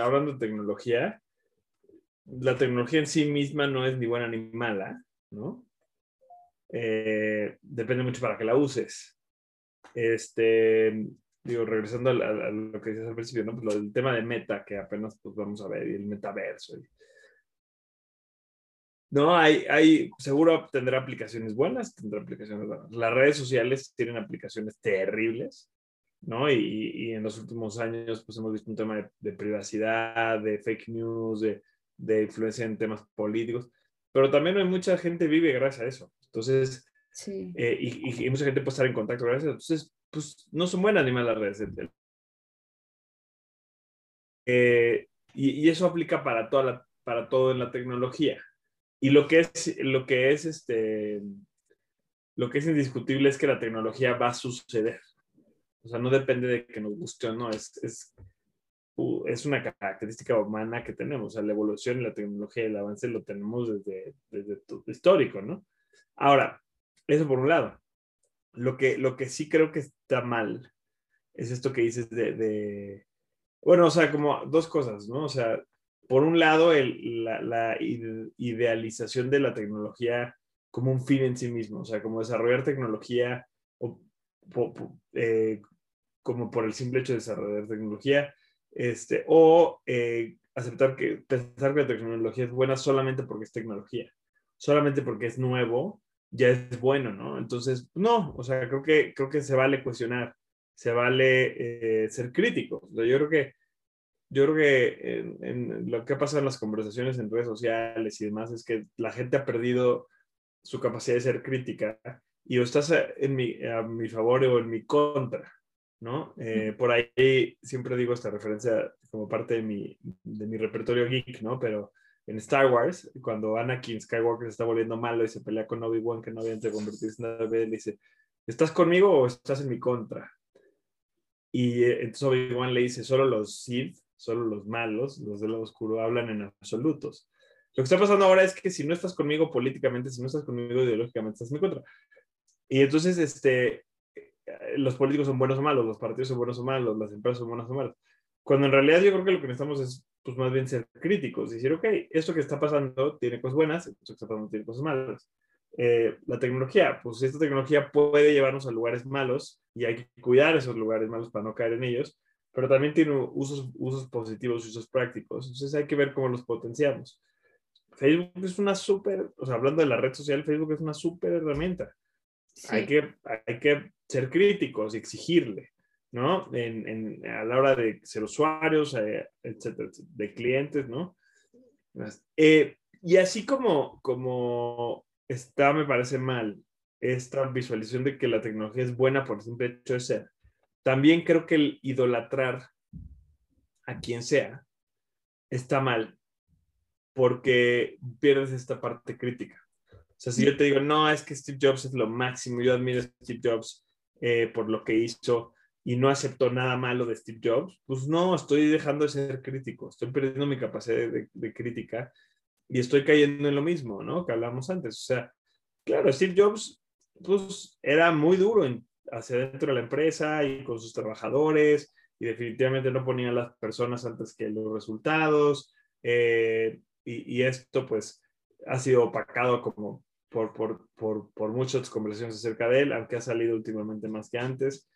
hablando de tecnología, la tecnología en sí misma no es ni buena ni mala, ¿no? Eh, depende mucho para que la uses. Este, digo, regresando a, lo que decías al principio, ¿no? Pues lo tema de meta, que apenas pues, vamos a ver, y el metaverso. No, hay, hay, seguro tendrá aplicaciones buenas, tendrá aplicaciones buenas. Las redes sociales tienen aplicaciones terribles, ¿no? Y, y en los últimos años, pues hemos visto un tema de, de privacidad, de fake news, de, de, influencia en temas políticos, pero también hay mucha gente vive gracias a eso. Entonces, Sí. eh, y, y, mucha gente puede estar en contacto a eso. Entonces, pues no son buenas ni malas redes. Eh, y, y, eso aplica para, toda la, para todo en la tecnología. Y lo que es, lo que es este, lo que es indiscutible es que la tecnología va a suceder. O sea, no depende de que nos guste o no, es, es, es una característica humana que tenemos. O sea, la evolución la tecnología y el avance lo tenemos desde, desde todo histórico, ¿no? Ahora, eso por un lado. Lo que, lo que sí creo que está mal es esto que dices de, bueno, o sea, como dos cosas, ¿no? O sea, por un lado, el, la, idealización de la tecnología como un fin en sí mismo, o sea, como desarrollar tecnología o, eh, como por el simple hecho de desarrollar tecnología, este, o eh, aceptar que pensar que la tecnología es buena solamente porque es tecnología, solamente porque es nuevo, ya es bueno, ¿no? Entonces, no, o sea, creo que, creo que se vale cuestionar, se vale eh, ser crítico. O sea, yo creo que yo creo que en, en, lo que ha pasado en las conversaciones en redes sociales y demás es que la gente ha perdido su capacidad de ser crítica y o estás en mi, a mi favor o en mi contra, ¿no? Eh, por ahí siempre digo esta referencia como parte de mi, de mi repertorio geek, ¿no? Pero en Star Wars, cuando Anakin Skywalker se está volviendo malo y se pelea con Obi-Wan, que no había de convertirse en Darth Vader, le dice, ¿estás conmigo o estás en mi contra? Y eh, entonces Obi-Wan le dice, solo los Sith solo los malos, los del lado oscuro, hablan en absolutos. Lo que está pasando ahora es que si no estás conmigo políticamente, si no estás conmigo ideológicamente, estás en mi contra. Y entonces, este, los políticos son buenos o malos, los partidos son buenos o malos, las empresas son buenas o malas. Cuando en realidad yo creo que lo que necesitamos es, pues más bien ser críticos y decir, ok, esto que está pasando tiene cosas buenas, esto que está pasando tiene cosas malas. Eh, la tecnología, pues esta tecnología puede llevarnos a lugares malos y hay que cuidar esos lugares malos para no caer en ellos pero también tiene usos, usos positivos y usos prácticos. Entonces hay que ver cómo los potenciamos. Facebook es una súper, o sea, hablando de la red social, Facebook es una súper herramienta. Sí. Hay, que, hay que ser críticos y exigirle, ¿no? En, en, a la hora de ser usuarios, eh, etcétera, de clientes, ¿no? Eh, y así como, como está, me parece mal, esta visualización de que la tecnología es buena por el simple hecho de ser también creo que el idolatrar a quien sea está mal porque pierdes esta parte crítica. O sea, si yo te digo, no, es que Steve Jobs es lo máximo, yo admiro a Steve Jobs eh, por lo que hizo y no acepto nada malo de Steve Jobs, pues no, estoy dejando de ser crítico, estoy perdiendo mi capacidad de, crítica y estoy cayendo en lo mismo, ¿no? Que hablamos antes. O sea, claro, Steve Jobs, pues era muy duro hacia dentro de la empresa y con sus trabajadores y definitivamente no ponía a las personas antes que los resultados eh, y, y, esto pues ha sido opacado como por, por, por, por, muchas conversaciones acerca de él, aunque ha salido últimamente más que antes.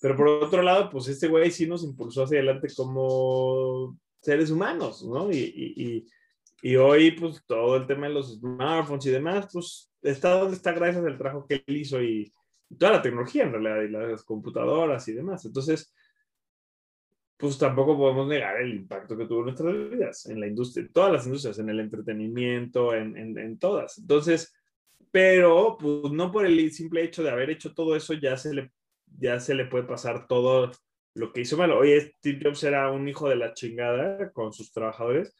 Pero por otro lado, pues este güey sí nos impulsó hacia adelante como seres humanos, ¿no? Y, y, y, hoy pues todo el tema de los smartphones y demás, pues está donde está gracias al trabajo que él hizo y, toda la tecnología en realidad y las computadoras y demás. Entonces, pues tampoco podemos negar el impacto que tuvo en nuestras vidas, en la industria, en todas las industrias, en el entretenimiento, en, en, en, todas. Entonces, pero pues no por el simple hecho de haber hecho todo eso ya se le, ya se le puede pasar todo lo que hizo malo. Oye, Steve Jobs era un hijo de la chingada con sus trabajadores.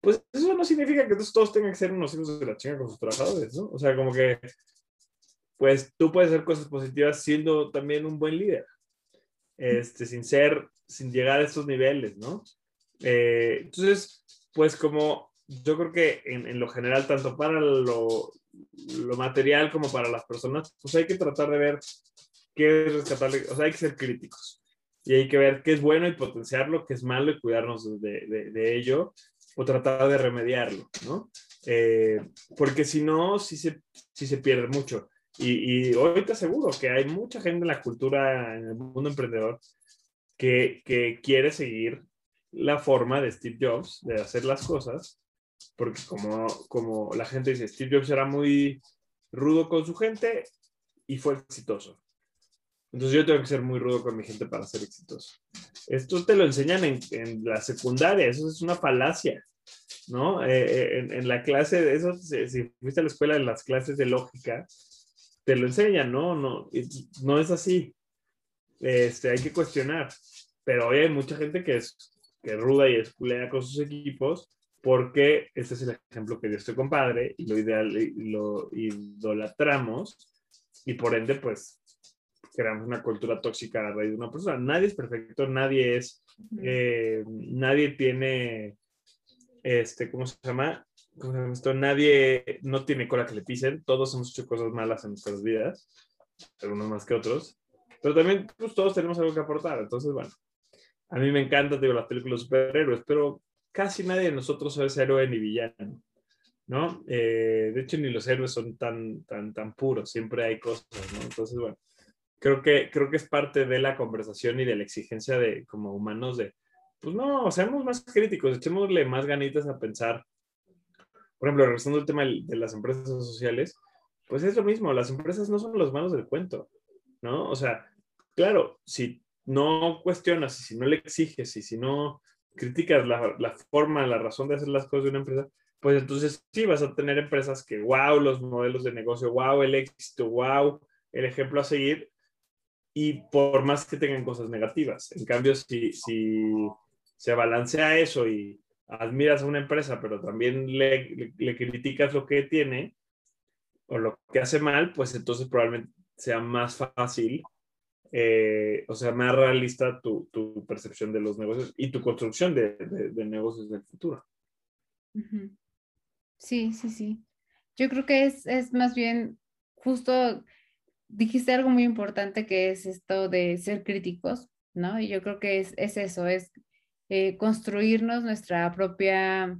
Pues eso no significa que todos tengan que ser unos hijos de la chingada con sus trabajadores, ¿no? O sea, como que pues tú puedes hacer cosas positivas siendo también un buen líder, este, sin ser, sin llegar a estos niveles, ¿no? Eh, entonces, pues como yo creo que en, en, lo general, tanto para lo, lo material como para las personas, pues hay que tratar de ver qué es o sea, hay que ser críticos y hay que ver qué es bueno y potenciarlo, qué es malo y cuidarnos de, de, de ello o tratar de remediarlo, ¿no? Eh, porque si no, sí se, sí se pierde mucho. Y, y, hoy te aseguro que hay mucha gente en la cultura, en el mundo emprendedor, que, que quiere seguir la forma de Steve Jobs de hacer las cosas porque como, como la gente dice, Steve Jobs era muy rudo con su gente y fue exitoso. Entonces yo tengo que ser muy rudo con mi gente para ser exitoso. Esto te lo enseñan en, en la secundaria, eso es una falacia, ¿no? Eh, eh, en, en, la clase de eso, si, si, fuiste a la escuela en las clases de lógica, te lo enseñan, ¿no? No, no es así. Este, hay que cuestionar. Pero hoy hay mucha gente que es, que ruda y esculea con sus equipos porque este es el ejemplo que dio este compadre y lo ideal y lo idolatramos y por ende pues creamos una cultura tóxica a raíz de una persona. Nadie es perfecto, nadie es, eh, nadie tiene, este, ¿cómo se llama? ¿Cómo se llama esto? Nadie, no tiene cola que le pisen, todos hemos hecho cosas malas en nuestras vidas, algunos más que otros, pero también pues todos tenemos algo que aportar, entonces bueno, a mí me encanta, digo, las películas de superhéroes, pero casi nadie de nosotros es héroe ni villano. ¿no? Eh, de hecho, ni los héroes son tan, tan, tan puros, siempre hay cosas, ¿no? Entonces, bueno, creo que, creo que es parte de la conversación y de la exigencia de como humanos de, pues no, seamos más críticos, echémosle más ganitas a pensar. Por ejemplo, regresando al tema de las empresas sociales, pues es lo mismo, las empresas no son los malos del cuento, ¿no? O sea, claro, si no cuestionas y si no le exiges y si no criticas la, la forma, la razón de hacer las cosas de una empresa, pues entonces sí vas a tener empresas que, wow, los modelos de negocio, wow, el éxito, wow, el ejemplo a seguir, y por más que tengan cosas negativas. En cambio, si, si se balancea eso y admiras a una empresa, pero también le, le, criticas lo que tiene o lo que hace mal, pues entonces probablemente sea más fácil, eh, o sea, más realista tu, tu, percepción de los negocios y tu construcción de, de, de negocios del futuro. Sí, sí, sí. Yo creo que es, es más bien justo dijiste algo muy importante que es esto de ser críticos, ¿no? Y yo creo que es, es eso, es eh, construirnos nuestra propia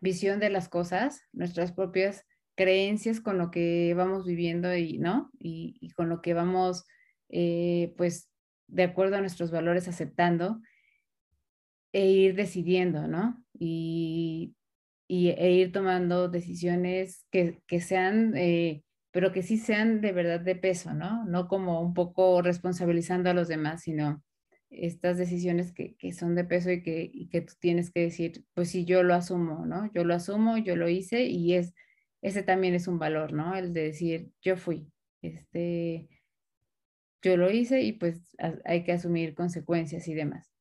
visión de las cosas, nuestras propias creencias con lo que vamos viviendo y, ¿no? Y, y con lo que vamos, eh, pues, de acuerdo a nuestros valores aceptando e ir decidiendo, ¿no? Y, y e ir tomando decisiones que, que sean... Eh, pero que sí sean de verdad de peso, ¿no? No como un poco responsabilizando a los demás, sino estas decisiones que, que son de peso y que, y que tú tienes que decir, pues sí, yo lo asumo, ¿no? Yo lo asumo, yo lo hice y es, ese también es un valor, ¿no? El de decir, yo fui, este, yo lo hice y pues hay que asumir consecuencias y demás.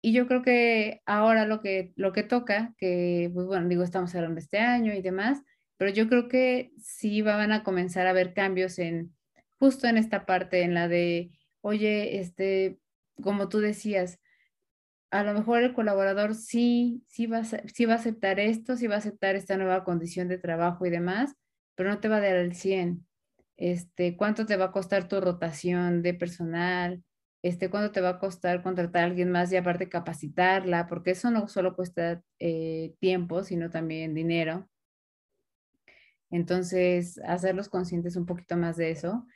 Y yo creo que ahora lo que, lo que toca, que, pues bueno, digo, estamos hablando de este año y demás, pero yo creo que sí van a comenzar a haber cambios en justo en esta parte, en la de, oye, este, como tú decías, a lo mejor el colaborador sí, sí va, sí va a aceptar esto, sí va a aceptar esta nueva condición de trabajo y demás, pero no te va a dar el 100. Este, ¿cuánto te va a costar tu rotación de personal? Este, ¿cuánto te va a costar contratar a alguien más y aparte capacitarla? Porque eso no solo cuesta eh, tiempo, sino también dinero. Entonces, hacerlos conscientes un poquito más de eso.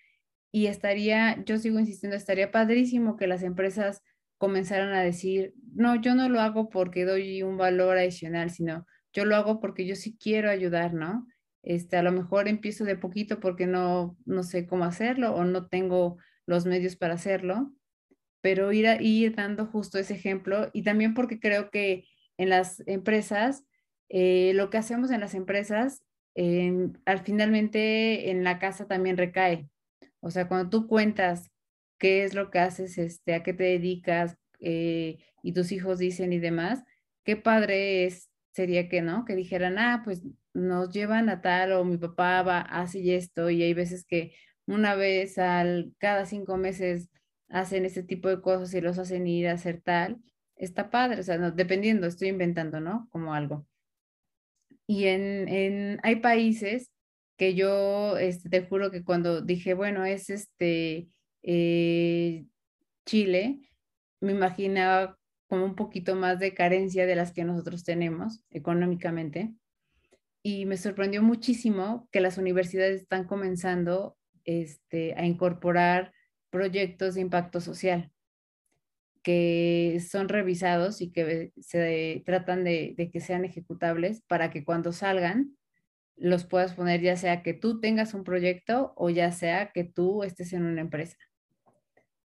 Y estaría, yo sigo insistiendo, estaría padrísimo que las empresas comenzaran a decir, no, yo no lo hago porque doy un valor adicional, sino yo lo hago porque yo sí quiero ayudar, ¿no? Este, a lo mejor empiezo de poquito porque no, no sé cómo hacerlo o no tengo los medios para hacerlo, pero ir, a, ir dando justo ese ejemplo y también porque creo que en las empresas, eh, lo que hacemos en las empresas al finalmente en la casa también recae. O sea, cuando tú cuentas qué es lo que haces, este, a qué te dedicas eh, y tus hijos dicen y demás, qué padre es, sería que, ¿no? Que dijeran, ah, pues nos llevan a tal o mi papá va, hace esto y hay veces que una vez al, cada cinco meses hacen este tipo de cosas y los hacen ir a hacer tal, está padre, o sea, dependiendo, estoy inventando, ¿no? Como algo. Y en, en, hay países que yo este, te juro que cuando dije, bueno, es este eh, Chile, me imaginaba como un poquito más de carencia de las que nosotros tenemos económicamente. Y me sorprendió muchísimo que las universidades están comenzando este, a incorporar proyectos de impacto social que son revisados y que se tratan de, que sean ejecutables para que cuando salgan los puedas poner ya sea que tú tengas un proyecto o ya sea que tú estés en una empresa.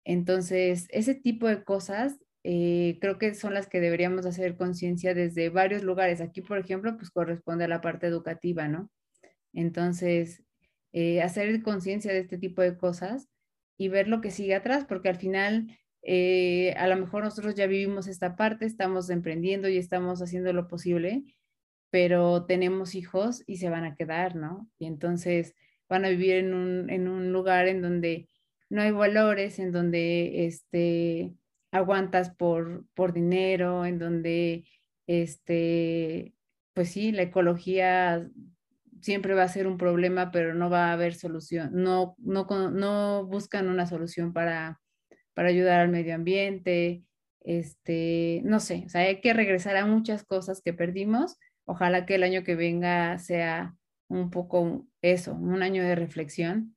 Entonces, ese tipo de cosas eh, creo que son las que deberíamos hacer conciencia desde varios lugares. Aquí, por ejemplo, pues corresponde a la parte educativa, ¿no? Entonces, eh, hacer conciencia de este tipo de cosas y ver lo que sigue atrás, porque al final, eh, a lo mejor nosotros ya vivimos esta parte, estamos emprendiendo y estamos haciendo lo posible, pero tenemos hijos y se van a quedar, ¿no? Y entonces van a vivir en un, en un lugar en donde no hay valores, en donde este, aguantas por, por dinero, en donde, este, pues sí, la ecología siempre va a ser un problema, pero no va a haber solución, no, no, no buscan una solución para, para ayudar al medio ambiente, este, no sé, o sea, hay que regresar a muchas cosas que perdimos. Ojalá que el año que venga sea un poco eso, un año de reflexión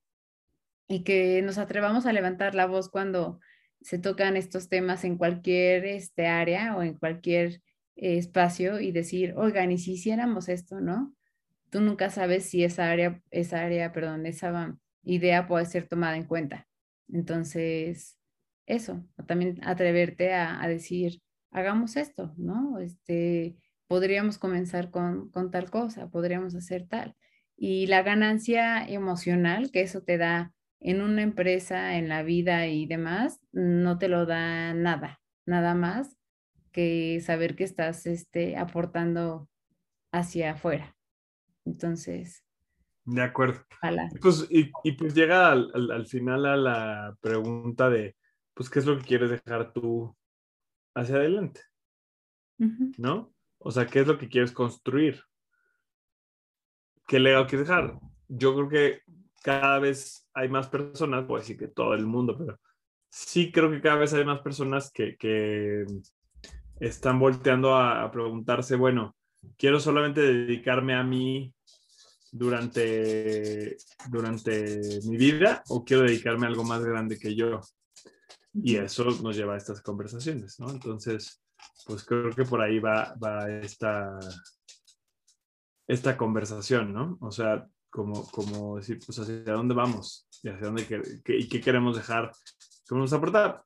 y que nos atrevamos a levantar la voz cuando se tocan estos temas en cualquier este, área o en cualquier eh, espacio y decir, oigan, ¿y si hiciéramos esto, no? Tú nunca sabes si esa área, esa área, perdón, esa idea puede ser tomada en cuenta. Entonces, eso, también atreverte a, a decir, hagamos esto, ¿no? Este, podríamos comenzar con, con tal cosa, podríamos hacer tal. Y la ganancia emocional que eso te da en una empresa, en la vida y demás, no te lo da nada, nada más que saber que estás este, aportando hacia afuera. Entonces. De acuerdo. Pues, y, y, pues llega al, al, final a la pregunta de, pues, ¿qué es lo que quieres dejar tú hacia adelante? ¿No? O sea, ¿qué es lo que quieres construir? ¿Qué legado quieres dejar? Yo creo que cada vez hay más personas, puedo decir que todo el mundo, pero sí creo que cada vez hay más personas que, que están volteando a, preguntarse, bueno, quiero solamente dedicarme a mí durante, durante mi vida o quiero dedicarme a algo más grande que yo. Y eso nos lleva a estas conversaciones, ¿no? Entonces, pues creo que por ahí va, va esta, esta conversación, ¿no? O sea, como, como decir, pues hacia dónde vamos y hacia dónde y qué queremos dejar, vamos a aportar.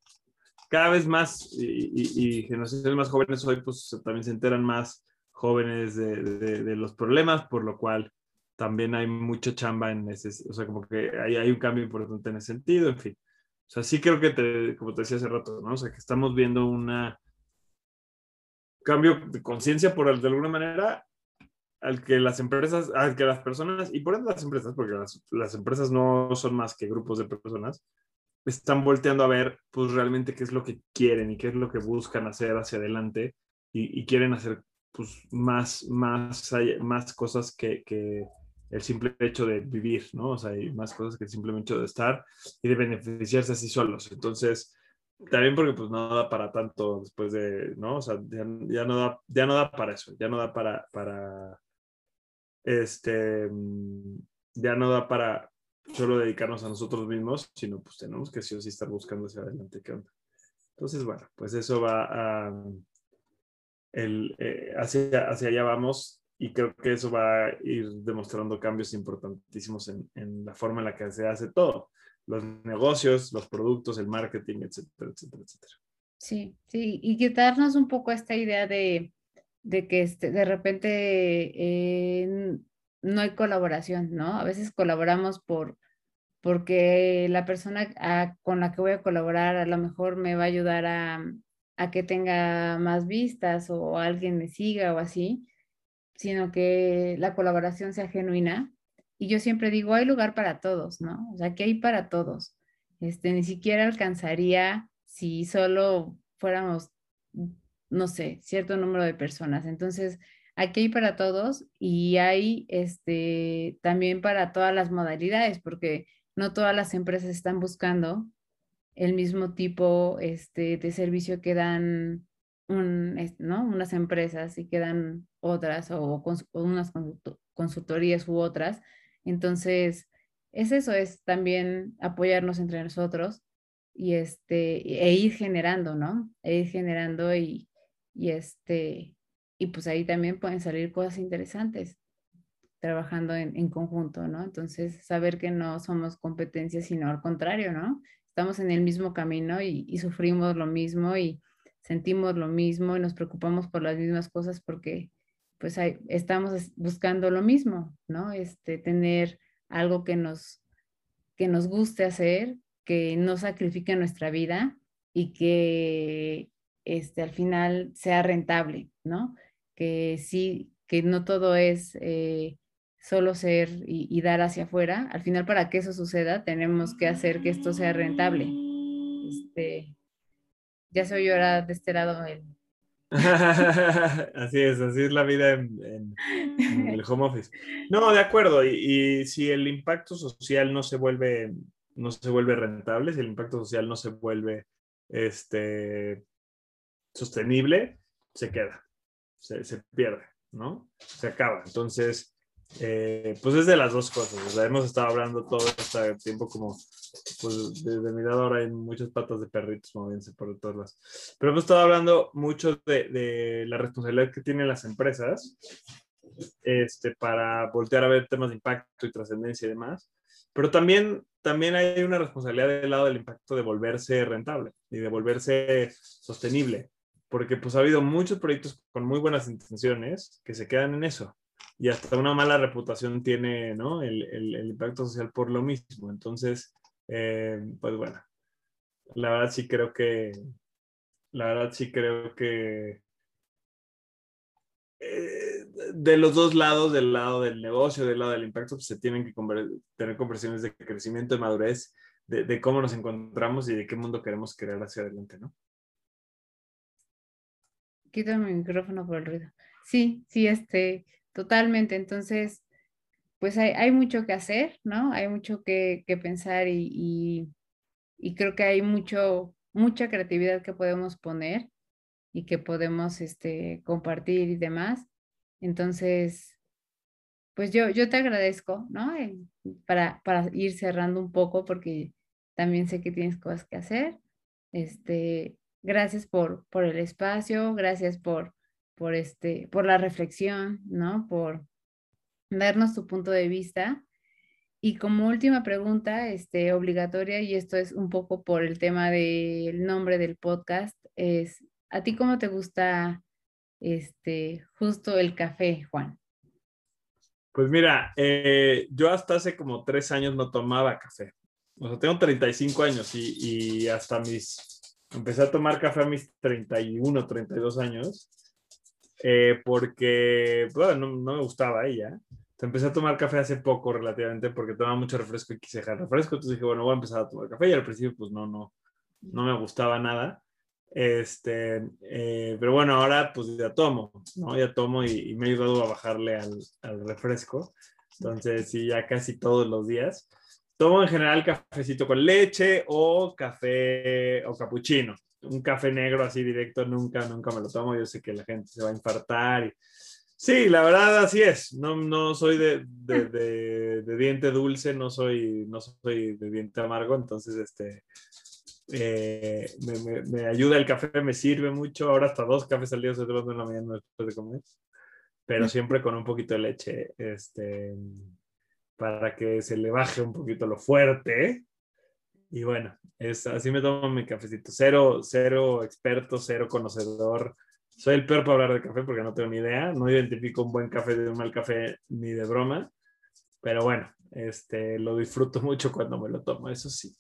Cada vez más y, y, generaciones más jóvenes hoy pues también se enteran más jóvenes de, de, los problemas, por lo cual también hay mucha chamba en ese, o sea, como que hay, hay un cambio importante en ese sentido, en fin. O sea, sí creo que, te, como te decía hace rato, ¿no? O sea, que estamos viendo un cambio de conciencia, por de alguna manera, al que las empresas, al que las personas, y por eso las empresas, porque las, las, empresas no son más que grupos de personas, están volteando a ver pues realmente qué es lo que quieren y qué es lo que buscan hacer hacia adelante y, y quieren hacer pues más, más, más cosas que, que, el simple hecho de vivir, ¿no? O sea, hay más cosas que el simple hecho de estar y de beneficiarse así solos. Entonces, también porque pues no da para tanto después de, ¿no? O sea, ya, no, da, ya no da para eso, ya no da para, para este, mm, ya no da para solo dedicarnos a nosotros mismos, sino pues tenemos que sí o sí estar buscando hacia adelante qué onda. Entonces, bueno, pues eso va a, el, eh, hacia, hacia allá vamos y creo que eso va a ir demostrando cambios importantísimos en, en, la forma en la que se hace todo, los negocios, los productos, el marketing, etcétera, etcétera, etcétera. Sí, sí, y quitarnos un poco esta idea de, de que este, de repente eh, no hay colaboración, ¿no? A veces colaboramos por porque la persona con la que voy a colaborar a lo mejor me va a ayudar a, a que tenga más vistas o alguien me siga o así, sino que la colaboración sea genuina. Y yo siempre digo, hay lugar para todos, ¿no? O sea, que hay para todos. Este, ni siquiera alcanzaría si solo fuéramos no sé, cierto número de personas. Entonces, aquí hay para todos y hay este, también para todas las modalidades, porque no todas las empresas están buscando el mismo tipo este, de servicio que dan ¿no? unas empresas y que dan otras o, o unas consultorías u otras. Entonces, es eso, es también apoyarnos entre nosotros y este, e ir generando, ¿no? E ir generando y, y este, y pues ahí también pueden salir cosas interesantes trabajando en, conjunto, ¿no? Entonces, saber que no somos competencias, sino al contrario, ¿no? Estamos en el mismo camino y, sufrimos lo mismo y sentimos lo mismo y nos preocupamos por las mismas cosas porque pues estamos buscando lo mismo, ¿no? Este, tener algo que nos, que nos guste hacer, que no sacrifique nuestra vida y que este, al final sea rentable, ¿no? Que sí, que no todo es eh, solo ser y, dar hacia afuera. Al final, para que eso suceda, tenemos que hacer que esto sea rentable. Este, ya soy ahora de este lado así es, así es la vida en, el home office. No, de acuerdo. Y, si el impacto social no se vuelve, no se vuelve rentable, si el impacto social no se vuelve este, sostenible, se queda, se, se pierde, ¿no? Se acaba. Entonces, eh, pues es de las dos cosas. hemos estado hablando todo este tiempo como, pues desde mi lado ahora hay muchas patas de perritos moviéndose por todas las. Pero hemos estado hablando mucho de, de, la responsabilidad que tienen las empresas este, para voltear a ver temas de impacto y trascendencia y demás. Pero también, también hay una responsabilidad del lado del impacto de volverse rentable y de volverse sostenible. Porque pues ha habido muchos proyectos con muy buenas intenciones que se quedan en eso y hasta una mala reputación tiene ¿no? el, el, impacto social por lo mismo. Entonces, eh, pues bueno, la verdad sí creo que, la verdad sí creo que eh, de los dos lados, del lado del negocio, del lado del impacto, pues se tienen que tener conversiones de crecimiento, de madurez, de, de, cómo nos encontramos y de qué mundo queremos crear hacia adelante, ¿no? Quito mi micrófono por el ruido. Sí, sí, este, Totalmente, entonces, pues hay, mucho que hacer, ¿no? Hay mucho que, pensar y, creo que hay mucho, mucha creatividad que podemos poner y que podemos este, compartir y demás. Entonces, pues yo, yo te agradezco, ¿no? Para, para ir cerrando un poco porque también sé que tienes cosas que hacer. Este, gracias por, por el espacio, gracias por, por, este, por la reflexión, ¿no? Por darnos tu punto de vista. Y como última pregunta, este, obligatoria, y esto es un poco por el tema del nombre del podcast, es, ¿a ti cómo te gusta este, justo el café, Juan? Pues mira, eh, yo hasta hace como tres años no tomaba café. O sea, tengo 35 años y, y hasta mis, empecé a tomar café a mis 31, 32 años eh, porque, bueno, no, me gustaba ella. empecé a tomar café hace poco relativamente porque tomaba mucho refresco y quise dejar refresco. Entonces dije, bueno, voy a empezar a tomar café y al principio pues no, no, no me gustaba nada. Este, eh, pero bueno, ahora pues ya tomo, ¿no? Ya tomo y, me ha ayudado a bajarle al, al, refresco. Entonces sí, ya casi todos los días. Tomo en general cafecito con leche o café o capuchino un café negro así directo nunca, nunca me lo tomo. Yo sé que la gente se va a infartar. Sí, la verdad así es. No, no soy de, de, de, diente dulce, no soy, no soy de diente amargo, entonces este, eh, me, me, ayuda el café, me sirve mucho. Ahora hasta dos cafés al día se toman en la mañana después de comer, pero siempre con un poquito de leche, este, para que se le baje un poquito lo fuerte. Y bueno, es, así me tomo mi cafecito. Cero, cero experto, cero conocedor. Soy el peor para hablar de café porque no tengo ni idea. No identifico un buen café de un mal café ni de broma. Pero bueno, este, lo disfruto mucho cuando me lo tomo, eso sí.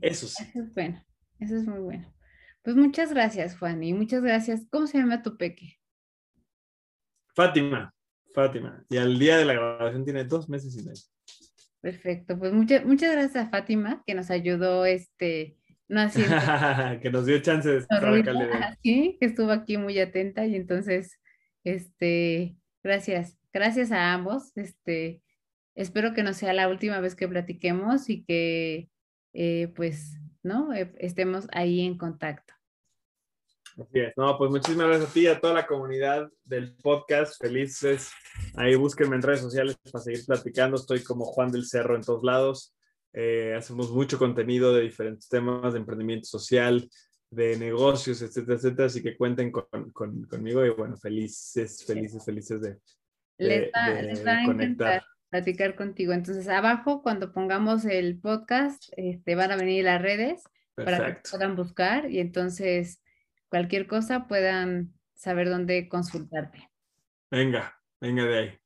Eso sí. Eso es bueno, eso es muy bueno. Pues muchas gracias, Juan, y muchas gracias. ¿Cómo se llama tu peque? Fátima, Fátima. Y al día de la grabación tiene dos meses y medio. Perfecto, pues muchas muchas gracias a Fátima que nos ayudó, este, no así. que nos dio chance de estar acá. Sí, que estuvo aquí muy atenta y entonces, este, gracias, gracias a ambos, este, espero que no sea la última vez que platiquemos y que, eh, pues, ¿no? Eh, estemos ahí en contacto. Así es. No, pues muchísimas gracias a ti y a toda la comunidad del podcast. Felices. Ahí búsquenme en redes sociales para seguir platicando. Estoy como Juan del Cerro en todos lados. Eh, hacemos mucho contenido de diferentes temas de emprendimiento social, de negocios, etcétera, etcétera. Así que cuenten con, con, conmigo y bueno, felices, felices, felices de, les va, les va a conectar. platicar contigo. Entonces, abajo, cuando pongamos el podcast, este, van a venir las redes para que puedan buscar y entonces cualquier cosa puedan saber dónde consultarte. Venga, venga de ahí.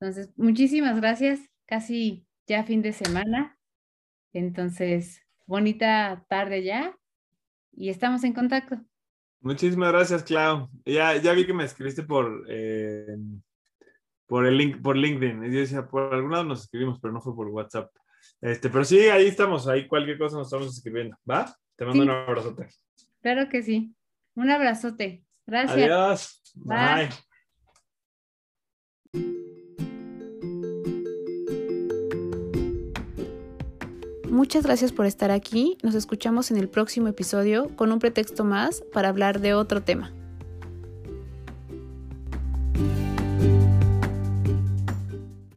Entonces, muchísimas gracias. Casi ya fin de semana. Entonces, bonita tarde ya y estamos en contacto. Muchísimas gracias, Clau. Ya, ya vi que me escribiste por, eh, por, el link, por LinkedIn. Y yo decía, por algún lado nos escribimos, pero no fue por WhatsApp. Este, pero sí, ahí estamos, ahí cualquier cosa nos estamos escribiendo. ¿Va? Te mando un abrazote. Claro que sí. Un abrazote. Gracias. Adiós. Bye. Muchas gracias por estar aquí. Nos escuchamos en el próximo episodio con un pretexto más para hablar de otro tema.